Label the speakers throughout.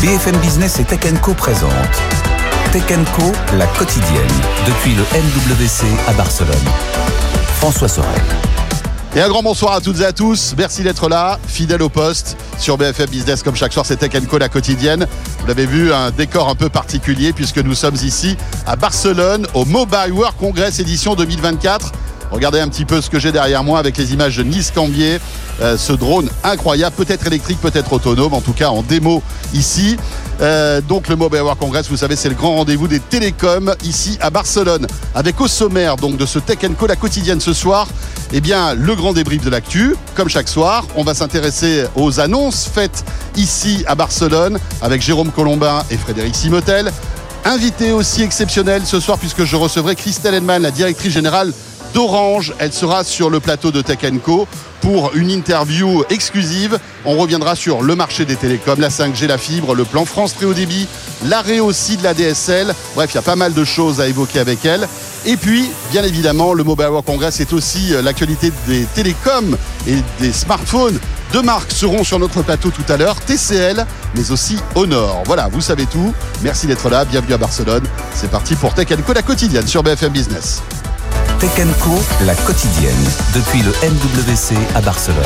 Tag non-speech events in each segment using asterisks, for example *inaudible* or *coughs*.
Speaker 1: BFM Business et Tech Co présente Tech la quotidienne, depuis le MWC à Barcelone. François Sorel.
Speaker 2: Et un grand bonsoir à toutes et à tous. Merci d'être là, fidèle au poste sur BFM Business comme chaque soir. C'est Tech la quotidienne. Vous l'avez vu, un décor un peu particulier puisque nous sommes ici à Barcelone au Mobile World Congress édition 2024. Regardez un petit peu ce que j'ai derrière moi avec les images de Nice Cambier. Euh, ce drone incroyable, peut-être électrique, peut-être autonome, en tout cas en démo ici. Euh, donc le Mobile World Congress, vous savez, c'est le grand rendez-vous des télécoms ici à Barcelone. Avec au sommaire donc de ce Tech Co la quotidienne ce soir, eh bien le grand débrief de l'actu. Comme chaque soir, on va s'intéresser aux annonces faites ici à Barcelone avec Jérôme Colombin et Frédéric Simotel. Invité aussi exceptionnel ce soir puisque je recevrai Christelle Henman, la directrice générale d'Orange. Elle sera sur le plateau de Tech Co pour une interview exclusive. On reviendra sur le marché des télécoms, la 5G, la fibre, le plan France très haut débit, l'arrêt aussi de la DSL. Bref, il y a pas mal de choses à évoquer avec elle. Et puis, bien évidemment, le Mobile World Congress est aussi euh, l'actualité des télécoms et des smartphones. Deux marques seront sur notre plateau tout à l'heure, TCL, mais aussi Honor. Voilà, vous savez tout. Merci d'être là. Bienvenue à Barcelone. C'est parti pour Tech Co, la quotidienne sur BFM Business.
Speaker 1: Tech Co, la quotidienne, depuis le MWC à Barcelone.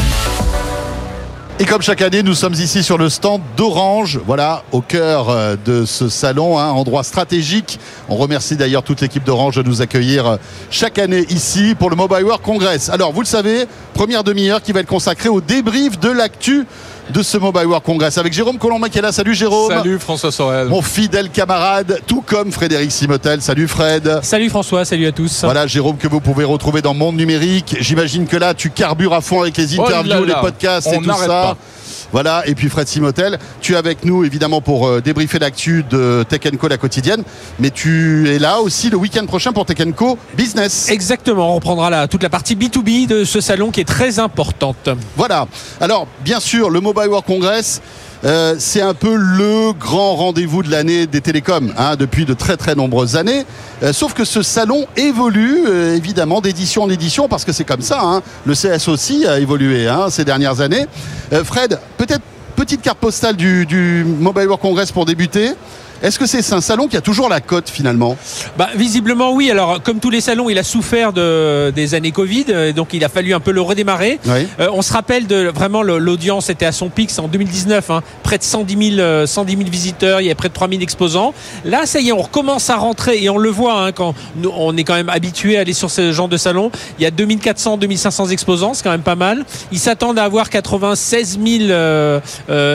Speaker 2: Et comme chaque année, nous sommes ici sur le stand d'Orange, voilà, au cœur euh, de ce salon, un endroit stratégique. On remercie d'ailleurs toute l'équipe d'Orange de nous accueillir euh, chaque année ici pour le Mobile World Congress. Alors, vous le savez, première demi-heure qui va être consacrée au débrief de l'actu de ce Mobile World Congress avec Jérôme Colombin qui est là. Salut Jérôme.
Speaker 3: Salut François Sorel.
Speaker 2: Mon fidèle camarade, tout comme Frédéric Simotel. Salut Fred.
Speaker 4: Salut François, salut à tous.
Speaker 2: Voilà Jérôme que vous pouvez retrouver dans Monde Numérique. J'imagine que là tu carbures à fond avec les interviews,
Speaker 3: Oh là là.
Speaker 2: les podcasts
Speaker 3: On
Speaker 2: et tout ça.
Speaker 3: pas.
Speaker 2: Voilà, et puis Fred Simotel, tu es avec nous évidemment pour euh, débriefer l'actu de Tech Co la quotidienne, mais tu es là aussi le week-end prochain pour Tech Co Business.
Speaker 4: Exactement, on reprendra la, toute la partie B2B de ce salon qui est très importante.
Speaker 2: Voilà. Alors, bien sûr, le Mobile World Congress, euh, c'est un peu le grand rendez-vous de l'année des télécoms hein, depuis de très très nombreuses années. Euh, sauf que ce salon évolue euh, évidemment d'édition en édition parce que c'est comme ça. hein. Le CS aussi a évolué hein, ces dernières années. Fred, peut-être petite carte postale du Mobile World Congress pour débuter. Est-ce que c'est un salon qui a toujours la cote finalement?
Speaker 4: Bah, visiblement oui, alors comme tous les salons, il a souffert de, des années Covid, euh, donc il a fallu un peu le redémarrer.
Speaker 2: Oui.
Speaker 4: Euh, on se rappelle de vraiment l'audience était à son pic, c'est en 2019, hein, près de 110 000, euh, 110 000 visiteurs, il y a près de 3 000 exposants. Là, ça y est, on recommence à rentrer et on le voit hein, quand on est quand même habitué à aller sur ce genre de salon. Il y a 2400, 2500 exposants, c'est quand même pas mal. Ils s'attendent à avoir 96 000 euh,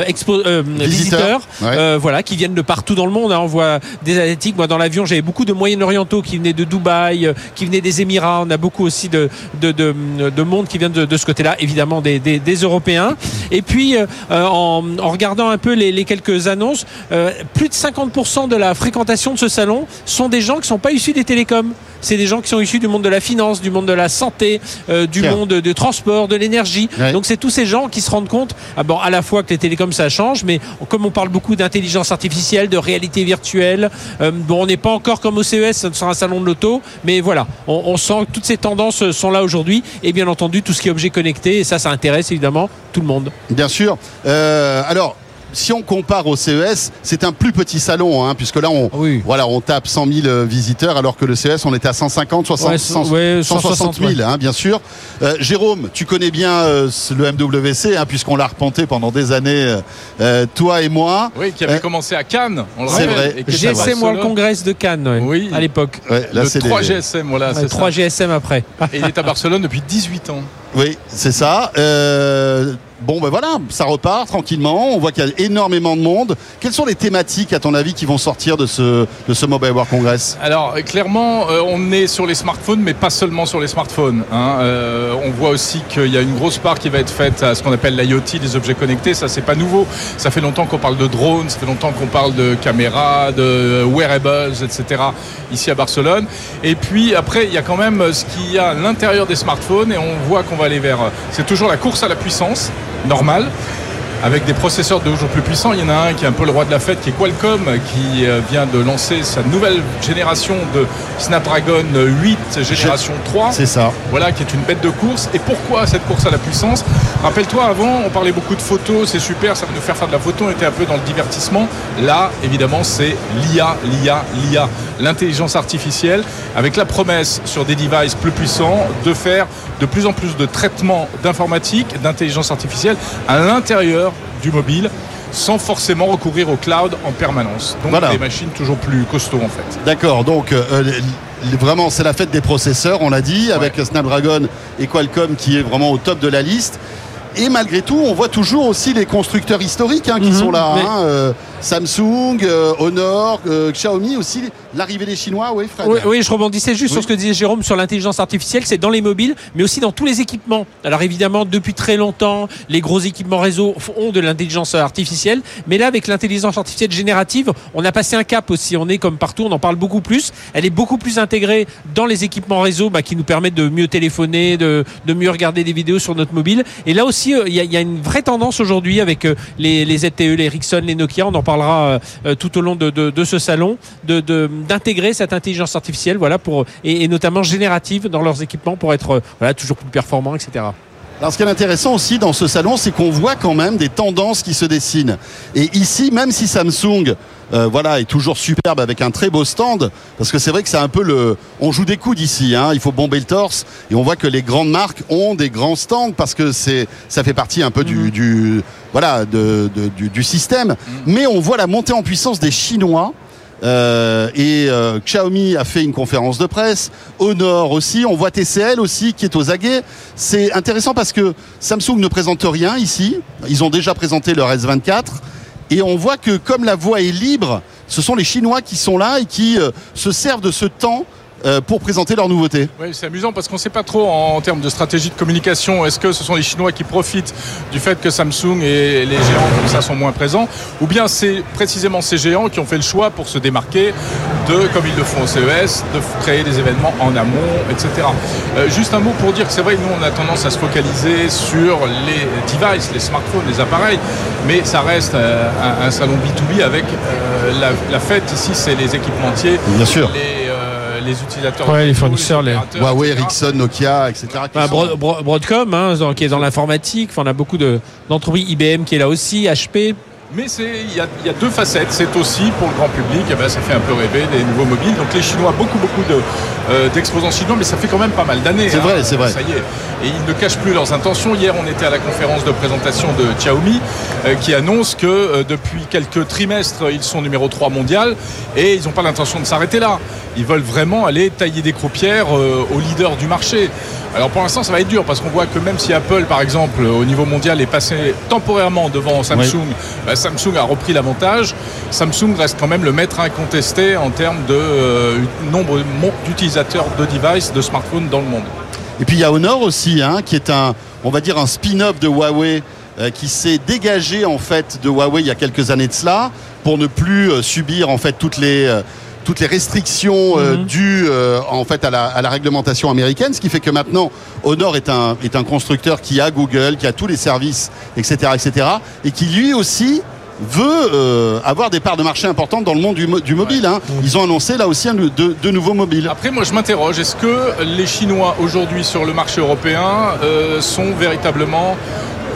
Speaker 4: expo-
Speaker 2: Visiteurs,
Speaker 4: visiteurs,
Speaker 2: ouais.
Speaker 4: voilà, qui viennent de partout dans le monde. Hein. On voit des asiatiques. Moi, dans l'avion, j'avais beaucoup de Moyen-Orientaux qui venaient de Dubaï, euh, qui venaient des Émirats. On a beaucoup aussi de, de, de, de monde qui vient de, ce côté-là, évidemment des, Européens. Et puis, euh, en, en regardant un peu les, quelques annonces, euh, plus de 50% de la fréquentation de ce salon sont des gens qui ne sont pas issus des télécoms. C'est des gens qui sont issus du monde de la finance, du monde de la santé, euh, du
Speaker 2: Tiens.
Speaker 4: monde du transport, de l'énergie.
Speaker 2: Ouais.
Speaker 4: Donc c'est tous ces gens qui se rendent compte, ah bon, à la fois que les télécoms ça change, mais comme on parle beaucoup d'intelligence artificielle, de réalité virtuelle, euh, bon, on n'est pas encore comme au CES sur un salon de l'auto, mais voilà, on, on sent que toutes ces tendances sont là aujourd'hui, et bien entendu tout ce qui est objet connecté, et ça, ça intéresse évidemment tout le monde.
Speaker 2: Bien sûr. Euh, alors, si on compare au CES, c'est un plus petit salon, hein, puisque là, on,
Speaker 4: Oui.
Speaker 2: voilà, on tape 100 000 euh, visiteurs, alors que le CES, on était à 150, 60,
Speaker 4: Ouais,
Speaker 2: 100,
Speaker 4: ouais,
Speaker 2: 160 000,
Speaker 4: ouais.
Speaker 2: hein, bien sûr. Euh, Jérôme, tu connais bien euh, le MWC, hein, puisqu'on l'a repenté pendant des années, euh, toi et moi.
Speaker 3: Oui, qui avait
Speaker 2: Euh,
Speaker 3: commencé à Cannes, on le
Speaker 2: c'est
Speaker 3: rappelle,
Speaker 2: vrai.
Speaker 4: GSM World. Congress de Cannes, ouais,
Speaker 3: Oui.
Speaker 4: à l'époque.
Speaker 2: Là,
Speaker 3: Le
Speaker 2: c'est
Speaker 3: 3
Speaker 2: des-
Speaker 3: GSM, voilà,
Speaker 4: Ouais,
Speaker 3: c'est
Speaker 4: 3
Speaker 3: ça.
Speaker 4: GSM après.
Speaker 3: Et il est à Barcelone depuis 18 ans.
Speaker 2: Oui, c'est ça. Euh, bon, ben voilà, ça repart tranquillement. On voit qu'il y a énormément de monde. Quelles sont les thématiques, à ton avis, qui vont sortir de ce, de ce Mobile World Congress?
Speaker 3: Alors clairement, euh, on est sur les smartphones, mais pas seulement sur les smartphones. hein. Euh, on voit aussi qu'il y a une grosse part qui va être faite à ce qu'on appelle l'IoT, les objets connectés. Ça, c'est pas nouveau. Ça fait longtemps qu'on parle de drones, ça fait longtemps qu'on parle de caméras, de wearables, etc. Ici à Barcelone. Et puis après, il y a quand même ce qu'il y a à l'intérieur des smartphones, et on voit qu'on va aller vers. euh, C'est toujours la course à la puissance, normale. Avec des processeurs de toujours plus puissants. Il y en a un qui est un peu le roi de la fête, qui est Qualcomm, qui euh, vient de lancer sa nouvelle génération de Snapdragon 8 génération 3.
Speaker 2: C'est ça.
Speaker 3: Voilà, qui est une bête de course. Et pourquoi cette course à la puissance? Rappelle-toi, avant, on parlait beaucoup de photos, c'est super, ça va nous faire faire de la photo, on était un peu dans le divertissement. Là, évidemment, c'est l'IA, l'IA, l'IA, l'intelligence artificielle, avec la promesse sur des devices plus puissants de faire de plus en plus de traitements d'informatique, d'intelligence artificielle à l'intérieur du mobile sans forcément recourir au cloud en permanence. Donc
Speaker 2: Voilà.
Speaker 3: des machines toujours plus costauds en fait.
Speaker 2: D'accord, donc euh, euh, vraiment c'est la fête des processeurs, on l'a dit, avec Snapdragon et Qualcomm qui est vraiment au top de la liste. Et malgré tout, on voit toujours aussi les constructeurs historiques hein, qui
Speaker 4: Mhm,
Speaker 2: sont là. hein, euh, Samsung, euh, Honor, euh, Xiaomi aussi. L'arrivée des Chinois, oui, Fred.
Speaker 4: Oui, oui, je rebondissais juste
Speaker 2: Oui.
Speaker 4: sur ce que disait Jérôme sur l'intelligence artificielle. C'est dans les mobiles, mais aussi dans tous les équipements. Alors évidemment, depuis très longtemps, les gros équipements réseau ont de l'intelligence artificielle. Mais là, avec l'intelligence artificielle générative, on a passé un cap aussi. On est comme partout, on en parle beaucoup plus. Elle est beaucoup plus intégrée dans les équipements réseau bah, qui nous permettent de mieux téléphoner, de, de mieux regarder des vidéos sur notre mobile. Et là aussi, euh, il y, a, il y a une vraie tendance aujourd'hui avec les, les ZTE, les Ericsson, les Nokia. On en parlera euh, tout au long de, ce salon, d'intégrer cette intelligence artificielle, et, notamment générative dans leurs équipements pour être euh, toujours plus performants, etc.
Speaker 2: Alors ce qui est intéressant aussi dans ce salon, c'est qu'on voit quand même des tendances qui se dessinent. Et ici, même si Samsung euh, voilà, est toujours superbe avec un très beau stand, parce que c'est vrai que c'est un peu le... On joue des coudes ici, hein, il faut bomber le torse, et on voit que les grandes marques ont des grands stands, parce que c'est ça fait partie un peu du, du, voilà, de- de- du, du système. Mais on voit la montée en puissance des Chinois. Euh, et euh, Xiaomi a fait une conférence de presse, Honor aussi, on voit TCL aussi qui est aux aguets. C'est intéressant parce que Samsung ne présente rien ici, ils ont déjà présenté leur S24 et on voit que comme la voie est libre, ce sont les Chinois qui sont là et qui euh, se servent de ce temps pour présenter leurs nouveautés.
Speaker 3: Oui, c'est amusant parce qu'on ne sait pas trop en, en termes de stratégie de communication. Est-ce que ce sont les Chinois qui profitent du fait que Samsung et les géants comme ça sont moins présents Ou bien c'est précisément ces géants qui ont fait le choix pour se démarquer de, comme ils le font au CES, de créer des événements en amont, etc. Euh, juste un mot pour dire que c'est vrai que nous on a tendance à se focaliser sur les devices, les smartphones, les appareils, mais ça reste euh, un, un salon B2B avec euh, la, la fête ici, c'est les équipementiers,
Speaker 2: Bien sûr.
Speaker 3: les, euh, les utilisateurs,
Speaker 4: Ouais, les fournisseurs, les-
Speaker 2: Huawei,
Speaker 3: etc.
Speaker 2: Ericsson, Nokia, etc.
Speaker 4: Bah,
Speaker 2: sont-
Speaker 4: Bro- Bro- Broadcom, hein, qui est dans l'informatique. Enfin, on a beaucoup de- d'entreprises. IBM qui est là aussi, HP.
Speaker 3: Mais il y a, il y a deux facettes. C'est aussi pour le grand public, eh ben, ça fait un peu rêver des nouveaux mobiles. Donc les Chinois, beaucoup beaucoup de, euh, d'exposants chinois, mais ça fait quand même pas mal d'années.
Speaker 2: C'est
Speaker 3: hein.
Speaker 2: vrai, c'est vrai.
Speaker 3: Ça y est. Et ils ne cachent plus leurs intentions. Hier, on était à la conférence de présentation de Xiaomi, euh, qui annonce que euh, depuis quelques trimestres, ils sont numéro 3 mondial et ils n'ont pas l'intention de s'arrêter là. Ils veulent vraiment aller tailler des croupières aux leaders du marché. Alors pour l'instant, ça va être dur parce qu'on voit que même si Apple, par exemple, au niveau mondial, est passé temporairement devant Samsung, bah, Samsung a repris l'avantage. Samsung reste quand même le maître incontesté en termes de euh, nombre d'utilisateurs de devices, de smartphones dans le monde.
Speaker 2: Et puis il y a Honor aussi, hein, qui est un, on va dire un spin-off de Huawei, euh, qui s'est dégagé en fait de Huawei il y a quelques années de cela, pour ne plus euh, subir en fait toutes les toutes les restrictions euh,
Speaker 4: Mhm.
Speaker 2: dues euh, en fait à la, à la réglementation américaine, ce qui fait que maintenant Honor est un est un constructeur qui a Google, qui a tous les services, etc., etc., et qui lui aussi veut euh, avoir des parts de marché importantes dans le monde du, mo- du mobile. hein. Ils ont annoncé là aussi un, de, de nouveaux mobiles.
Speaker 3: Après, moi, je m'interroge, est-ce que les Chinois aujourd'hui sur le marché européen euh, sont véritablement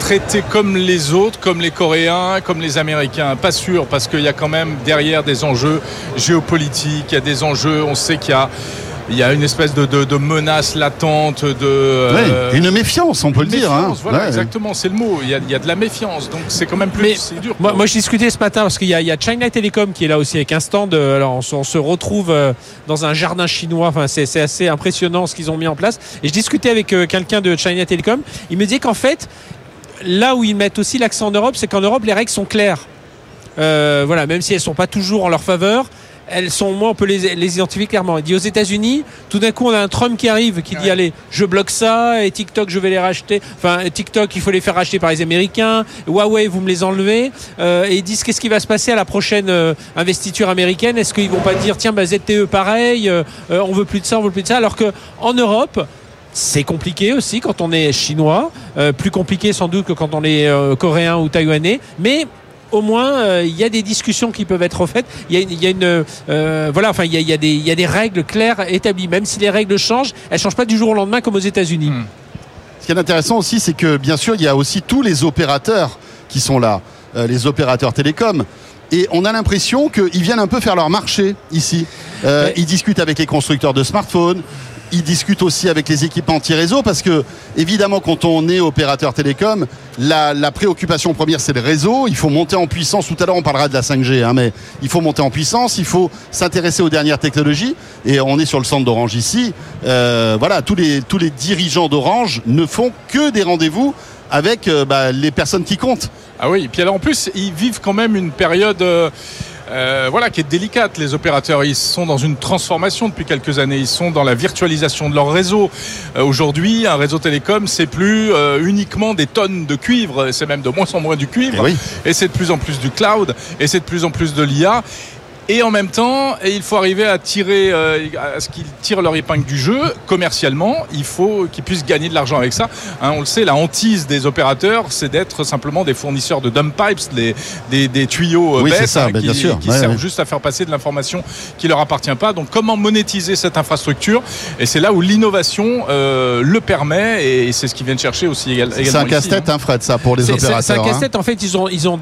Speaker 3: traités comme les autres, comme les Coréens, comme les Américains Pas sûr, parce qu'il y a quand même derrière des enjeux géopolitiques, il y a des enjeux, on sait qu'il y a, il y a une espèce de, de- de menace latente, de... euh,
Speaker 2: Ouais, une méfiance, on peut le dire. hein.
Speaker 3: méfiance, Voilà,
Speaker 2: Ouais.
Speaker 3: exactement, c'est le mot. Il y, a, il y a de la méfiance, donc c'est quand même plus
Speaker 4: Mais
Speaker 3: dur.
Speaker 4: Moi, moi, je discutais ce matin parce qu'il y, a- il y a China Telecom qui est là aussi avec un stand. euh, Alors, on, se- on se retrouve euh, dans un jardin chinois. Enfin, c'est assez impressionnant ce qu'ils ont mis en place. Et je discutais avec quelqu'un de China Telecom. Il me disait qu'en fait, là où ils mettent aussi l'accent en Europe, c'est qu'en Europe, les règles sont claires. Euh, voilà, même si elles sont pas toujours en leur faveur. Elles sont, moi, on peut les, les identifier clairement. Il dit aux États-Unis, tout d'un coup, on a un Trump qui arrive, qui dit allez, je bloque ça, et TikTok, je vais les racheter. Enfin, TikTok, il faut les faire racheter par les Américains. Huawei, vous me les enlevez. Euh, et ils disent qu'est-ce qui va se passer à la prochaine euh, investiture américaine? Est-ce qu'ils vont pas dire tiens, bah, ZTE, pareil, euh, euh, on veut plus de ça, on veut plus de ça, alors que en Europe, C'est compliqué aussi quand on est chinois, euh, plus compliqué sans doute que quand on est euh, coréen ou taïwanais, mais au moins euh, il y a des discussions qui peuvent être faites. Il y a, il y a une euh, voilà, enfin il y a, il y a des il y a des règles claires établies. Même si les règles changent, elles changent pas du jour au lendemain comme aux États-Unis.
Speaker 3: Hmm.
Speaker 2: Ce qui est intéressant aussi, c'est que bien sûr, il y a aussi tous les opérateurs qui sont là, euh, les opérateurs télécoms. Et on a l'impression qu'ils viennent un peu faire leur marché ici. Euh,
Speaker 4: Ouais.
Speaker 2: Ils discutent avec les constructeurs de smartphones. Ils discutent aussi avec les équipements anti-réseau parce que, évidemment, quand on est opérateur télécom, la, la préoccupation première, c'est le réseau. Il faut monter en puissance. Tout à l'heure, on parlera de la 5G, hein, mais il faut monter en puissance. Il faut s'intéresser aux dernières technologies. Et on est sur le centre d'Orange ici. Euh, voilà, tous les, tous les dirigeants d'Orange ne font que des rendez-vous avec euh, bah, les personnes qui comptent.
Speaker 3: Ah oui, et puis alors en plus, ils vivent quand même une période euh, euh, voilà, qui est délicate. Les opérateurs, ils sont dans une transformation depuis quelques années. Ils sont dans la virtualisation de leur réseau. Euh, Aujourd'hui, un réseau télécom, c'est plus euh, uniquement des tonnes de cuivre, c'est même de moins en moins du cuivre.
Speaker 2: Eh oui.
Speaker 3: Et c'est de plus en plus du cloud, et c'est de plus en plus de l'IA. Et en même temps, et il faut arriver à tirer, euh, à ce qu'ils tirent leur épingle du jeu commercialement. Il faut qu'ils puissent gagner de l'argent avec ça. Hein, on le sait, la hantise des opérateurs, c'est d'être simplement des fournisseurs de dump pipes, des, des, des tuyaux euh,
Speaker 2: Oui, c'est
Speaker 3: bêtes
Speaker 2: ça,
Speaker 3: hein,
Speaker 2: ben,
Speaker 3: qui,
Speaker 2: bien sûr.
Speaker 3: qui
Speaker 2: Ouais,
Speaker 3: servent
Speaker 2: ouais.
Speaker 3: juste à faire passer de l'information qui leur appartient pas. Donc, comment monétiser cette infrastructure? Et c'est là où l'innovation euh, le permet, et c'est ce qu'ils viennent chercher aussi égal- également.
Speaker 2: C'est un casse-tête,
Speaker 3: hein.
Speaker 2: hein, Fred, ça, pour les opérateurs.
Speaker 4: C'est un
Speaker 2: hein.
Speaker 4: casse-tête. En fait, ils ont, ils ont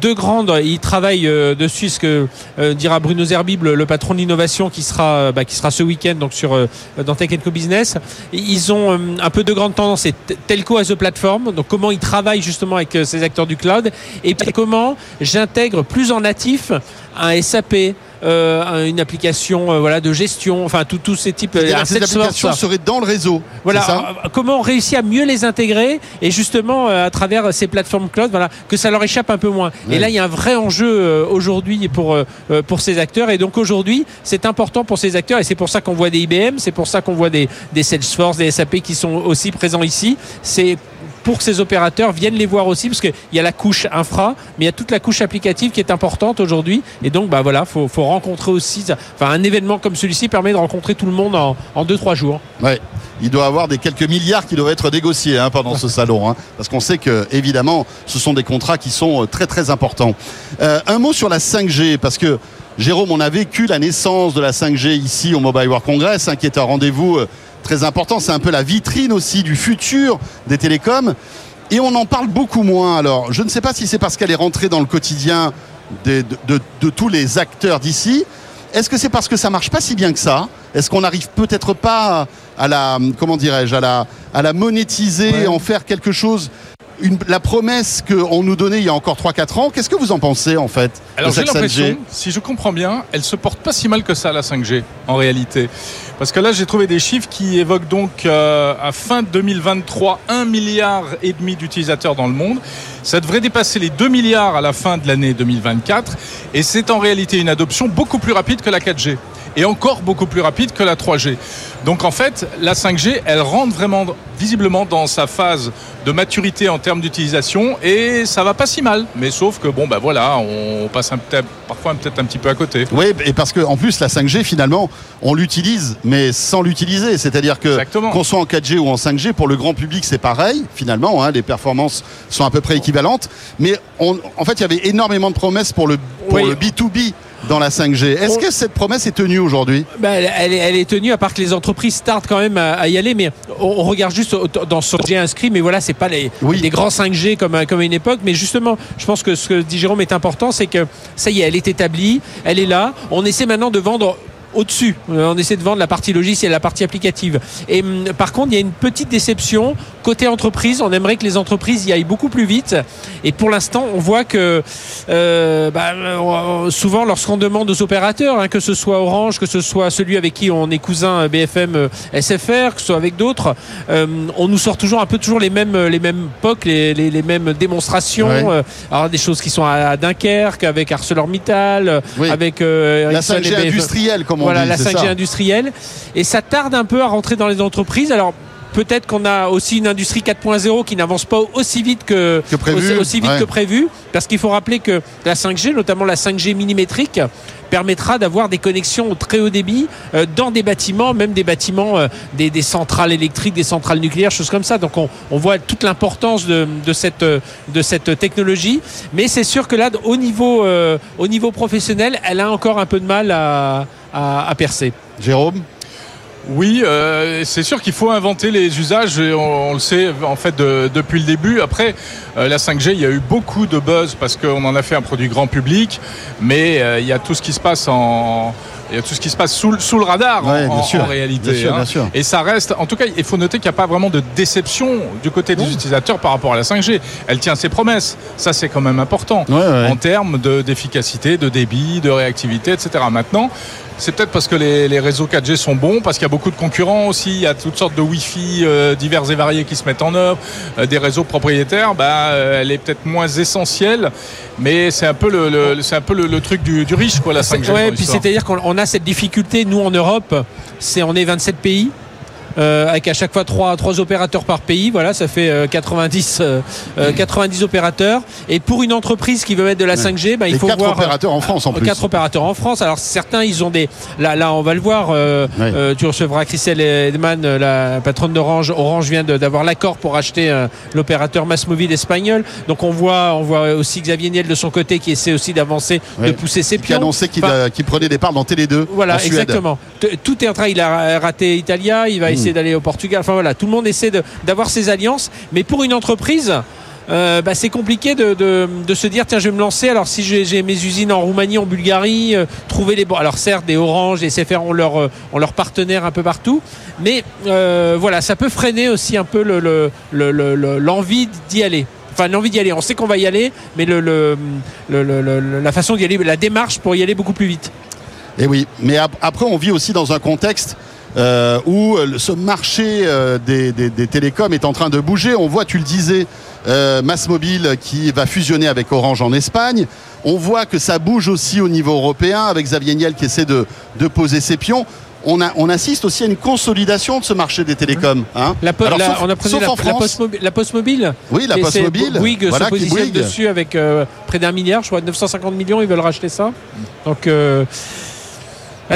Speaker 4: deux grandes. Ils travaillent euh, dessus, ce que euh, dira Bruno Zerbib, le, patron de l'innovation, qui sera, euh, bah, ce week-end donc euh, dans Tech Co Business. Ils ont euh, un peu deux grandes tendances. C'est telco as a platform. Donc comment ils travaillent justement avec ces acteurs du cloud et comment j'intègre plus en natif un SAP. Euh, une application euh, voilà de gestion enfin tout- tous ces types
Speaker 2: C'est-à-dire
Speaker 4: un
Speaker 2: ces applications seraient dans le réseau.
Speaker 4: voilà,
Speaker 2: ça
Speaker 4: euh, comment on réussit à mieux les intégrer et justement euh, à travers ces plateformes cloud, voilà, que ça leur échappe un peu moins. Et là, il y a un vrai enjeu euh, aujourd'hui pour euh, euh, pour ces acteurs. Et donc aujourd'hui, c'est important pour ces acteurs et c'est pour ça qu'on voit des IBM, c'est pour ça qu'on voit des, des Salesforce, des SAP qui sont aussi présents ici. C'est pour que ces opérateurs viennent les voir aussi, parce qu'il y a la couche infra, mais il y a toute la couche applicative qui est importante aujourd'hui. Et donc, bah voilà, faut, faut rencontrer aussi. Enfin, un événement comme celui-ci permet de rencontrer tout le monde en, en deux trois jours.
Speaker 2: Ouais. Il doit y avoir des quelques milliards qui doivent être négociés hein, pendant ce *laughs* salon, hein, parce qu'on sait que évidemment, ce sont des contrats qui sont euh, très très importants. Euh, un mot sur la 5G, parce que Jérôme, on a vécu la naissance de la 5G ici au Mobile World Congress, hein, qui est un rendez-vous euh, très important. C'est un peu la vitrine aussi du futur des télécoms, et on en parle beaucoup moins. Alors, je ne sais pas si c'est parce qu'elle est rentrée dans le quotidien des- de- de- de tous les acteurs d'ici. Est-ce que c'est parce que ça marche pas si bien que ça? Est-ce qu'on n'arrive peut-être pas à la, comment dirais-je, à la, à la monétiser,
Speaker 3: Ouais.
Speaker 2: en faire quelque chose une, la promesse qu'on nous donnait il y a encore 3-4 ans, qu'est-ce que vous en pensez en fait
Speaker 3: Alors j'ai
Speaker 2: cette 5G?
Speaker 3: l'impression, si je comprends bien, elle se porte pas si mal que ça la 5G en réalité. Parce que là j'ai trouvé des chiffres qui évoquent donc euh, à fin 2023 1 milliard et demi d'utilisateurs dans le monde. Ça devrait dépasser les 2 milliards à la fin de l'année 2024 et c'est en réalité une adoption beaucoup plus rapide que la 4G et encore beaucoup plus rapide que la 3G. Donc en fait, la 5G, elle rentre vraiment visiblement dans sa phase de maturité en termes d'utilisation et ça va pas si mal. Mais sauf que bon, bah voilà, on passe un, parfois peut-être un petit peu à côté.
Speaker 2: Oui, et parce que en plus la 5G finalement, on l'utilise, mais sans l'utiliser. C'est-à-dire que qu'on soit en 4G ou en 5G, pour le grand public c'est pareil finalement. hein, les performances sont à peu près équivalentes, mais on- en fait il y avait énormément de promesses pour le pour
Speaker 4: Oui.
Speaker 2: le B2B dans la 5G. Est-ce
Speaker 4: On-
Speaker 2: que cette promesse est tenue aujourd'hui
Speaker 4: Bah, elle, elle est, tenue, à part que les entreprises tardent quand même à, à y aller, mais on, on regarde juste dans ce que j'ai inscrit, mais voilà, c'est pas les,
Speaker 2: Oui.
Speaker 4: des grands 5G comme, comme à une époque, mais justement, je pense que ce que dit Jérôme est important, c'est que ça y est, elle est établie, elle est là, on essaie maintenant de vendre au-dessus. Euh, On essaie de vendre la partie logicielle, la partie applicative. Et hum, par contre, il y a une petite déception côté entreprise. On aimerait que les entreprises y aillent beaucoup plus vite. Et pour l'instant, on voit que euh, bah, euh, souvent, lorsqu'on demande aux opérateurs, hein, que ce soit Orange, que ce soit celui avec qui on est cousin BFM SFR, que ce soit avec d'autres, euh, on nous sort toujours un peu toujours les mêmes les mêmes POC, les, les, les mêmes démonstrations.
Speaker 2: Ouais.
Speaker 4: Alors des choses qui sont à Dunkerque, avec ArcelorMittal,
Speaker 2: Oui.
Speaker 4: avec euh,
Speaker 2: La
Speaker 4: Ericsson et
Speaker 2: 5G
Speaker 4: BFM
Speaker 2: industrielle, comme on
Speaker 4: voilà
Speaker 2: dit.
Speaker 4: la
Speaker 2: c'est
Speaker 4: 5G
Speaker 2: ça
Speaker 4: industrielle et ça tarde un peu à rentrer dans les entreprises alors Peut-être qu'on a aussi une industrie 4.0 qui n'avance pas aussi vite que,
Speaker 2: Que prévu,
Speaker 4: aussi, aussi vite
Speaker 2: ouais.
Speaker 4: que prévu, parce qu'il faut rappeler que la 5G, notamment la 5G millimétrique, permettra d'avoir des connexions très haut débit dans des bâtiments, même des bâtiments, des, des, centrales électriques, des centrales nucléaires, choses comme ça. Donc on, on voit toute l'importance de, de, cette, de cette technologie. Mais c'est sûr que là, au niveau, au niveau professionnel, elle a encore un peu de mal à, à, à percer.
Speaker 2: Jérôme
Speaker 3: oui, euh, c'est sûr qu'il faut inventer les usages, et on, on le sait en fait de, depuis le début. Après, euh, la 5G, il y a eu beaucoup de buzz parce qu'on en a fait un produit grand public, mais euh, il y a tout ce qui se passe en, il y a tout ce qui se passe sous, sous le radar
Speaker 2: Ouais,
Speaker 3: en,
Speaker 2: bien
Speaker 3: en-
Speaker 2: sûr.
Speaker 3: en réalité.
Speaker 2: Bien sûr,
Speaker 3: hein.
Speaker 2: bien sûr.
Speaker 3: Et ça reste, en tout cas, il faut noter qu'il n'y a pas vraiment de déception du côté des utilisateurs par rapport à la 5G. Elle tient ses promesses. Ça, c'est quand même important
Speaker 2: Ouais, ouais.
Speaker 3: en termes de- d'efficacité, de, débit, de réactivité, etc. Maintenant, c'est peut-être parce que les, les réseaux 4G sont bons, parce qu'il y a beaucoup de concurrents aussi, il y a toutes sortes de Wi-Fi euh, divers et variés qui se mettent en œuvre, euh, des réseaux propriétaires, bah, euh, elle est peut-être moins essentielle, mais c'est un peu le, le- c'est un peu le, le truc du, du riche, quoi, la 5G.
Speaker 4: Ouais,
Speaker 3: dans
Speaker 4: puis
Speaker 3: l'histoire.
Speaker 4: c'est-à-dire qu'on on a cette difficulté, nous en Europe, c'est on est 27 pays. Euh, avec à chaque fois trois, trois opérateurs par pays, voilà, ça fait euh, 90, euh, euh, 90 opérateurs. Et pour une entreprise qui veut mettre de la 5G, bah, il
Speaker 2: Et
Speaker 4: faut
Speaker 2: quatre
Speaker 4: voir
Speaker 2: opérateurs en France en
Speaker 4: euh,
Speaker 2: plus.
Speaker 4: quatre opérateurs en France. Alors certains, ils ont des. Là, là, on va le voir. euh, euh, tu recevras Christelle Edman, euh, la patronne d'Orange. Orange vient d'avoir l'accord pour acheter euh, l'opérateur Mass Mobile espagnol. Donc on voit, on voit aussi Xavier Niel de son côté qui essaie aussi d'avancer, de pousser ses
Speaker 2: Qui a
Speaker 4: pions.
Speaker 2: annoncé qu'il
Speaker 4: Enfin,
Speaker 2: euh, qu'il prenait des parts dans Télé 2
Speaker 4: voilà,
Speaker 2: en Suède.
Speaker 4: exactement. Tout est en train. Il a raté Italia, il va essayer d'aller au Portugal. Enfin voilà, tout le monde essaie d'avoir ses alliances. Mais pour une entreprise, euh, bah, c'est compliqué de, de- de se dire tiens, je vais me lancer. Alors si j'ai mes usines en Roumanie, en Bulgarie, euh, trouver les bons. Alors certes, des Orange, des SFR ont leur euh, ont leurs partenaires un peu partout, mais voilà, ça peut freiner aussi un peu le- le- le- l'envie d'y aller. Enfin, l'envie d'y aller. On sait qu'on va y aller, mais la façon d'y aller, la démarche pour y aller beaucoup plus vite.
Speaker 2: Et oui, mais ap- après on vit aussi dans un contexte euh, où euh, ce marché euh, des, des- des télécoms est en train de bouger. On voit, tu le disais, euh, Mass Mobile qui va fusionner avec Orange en Espagne. On voit que ça bouge aussi au niveau européen avec Xavier Niel qui essaie de, de poser ses pions. On, a- on assiste aussi à une consolidation de ce marché des télécoms. Hein
Speaker 4: La, po-
Speaker 2: Alors,
Speaker 4: la-
Speaker 2: sauf-
Speaker 4: on a pris la,
Speaker 2: France.
Speaker 4: la poste mobile.
Speaker 2: Oui, la Poste Mobile.
Speaker 4: Bouygues
Speaker 2: voilà,
Speaker 4: se positionne
Speaker 2: Bouygues.
Speaker 4: dessus avec euh, près d'un milliard, je crois 950 millions, ils veulent racheter ça. Donc euh,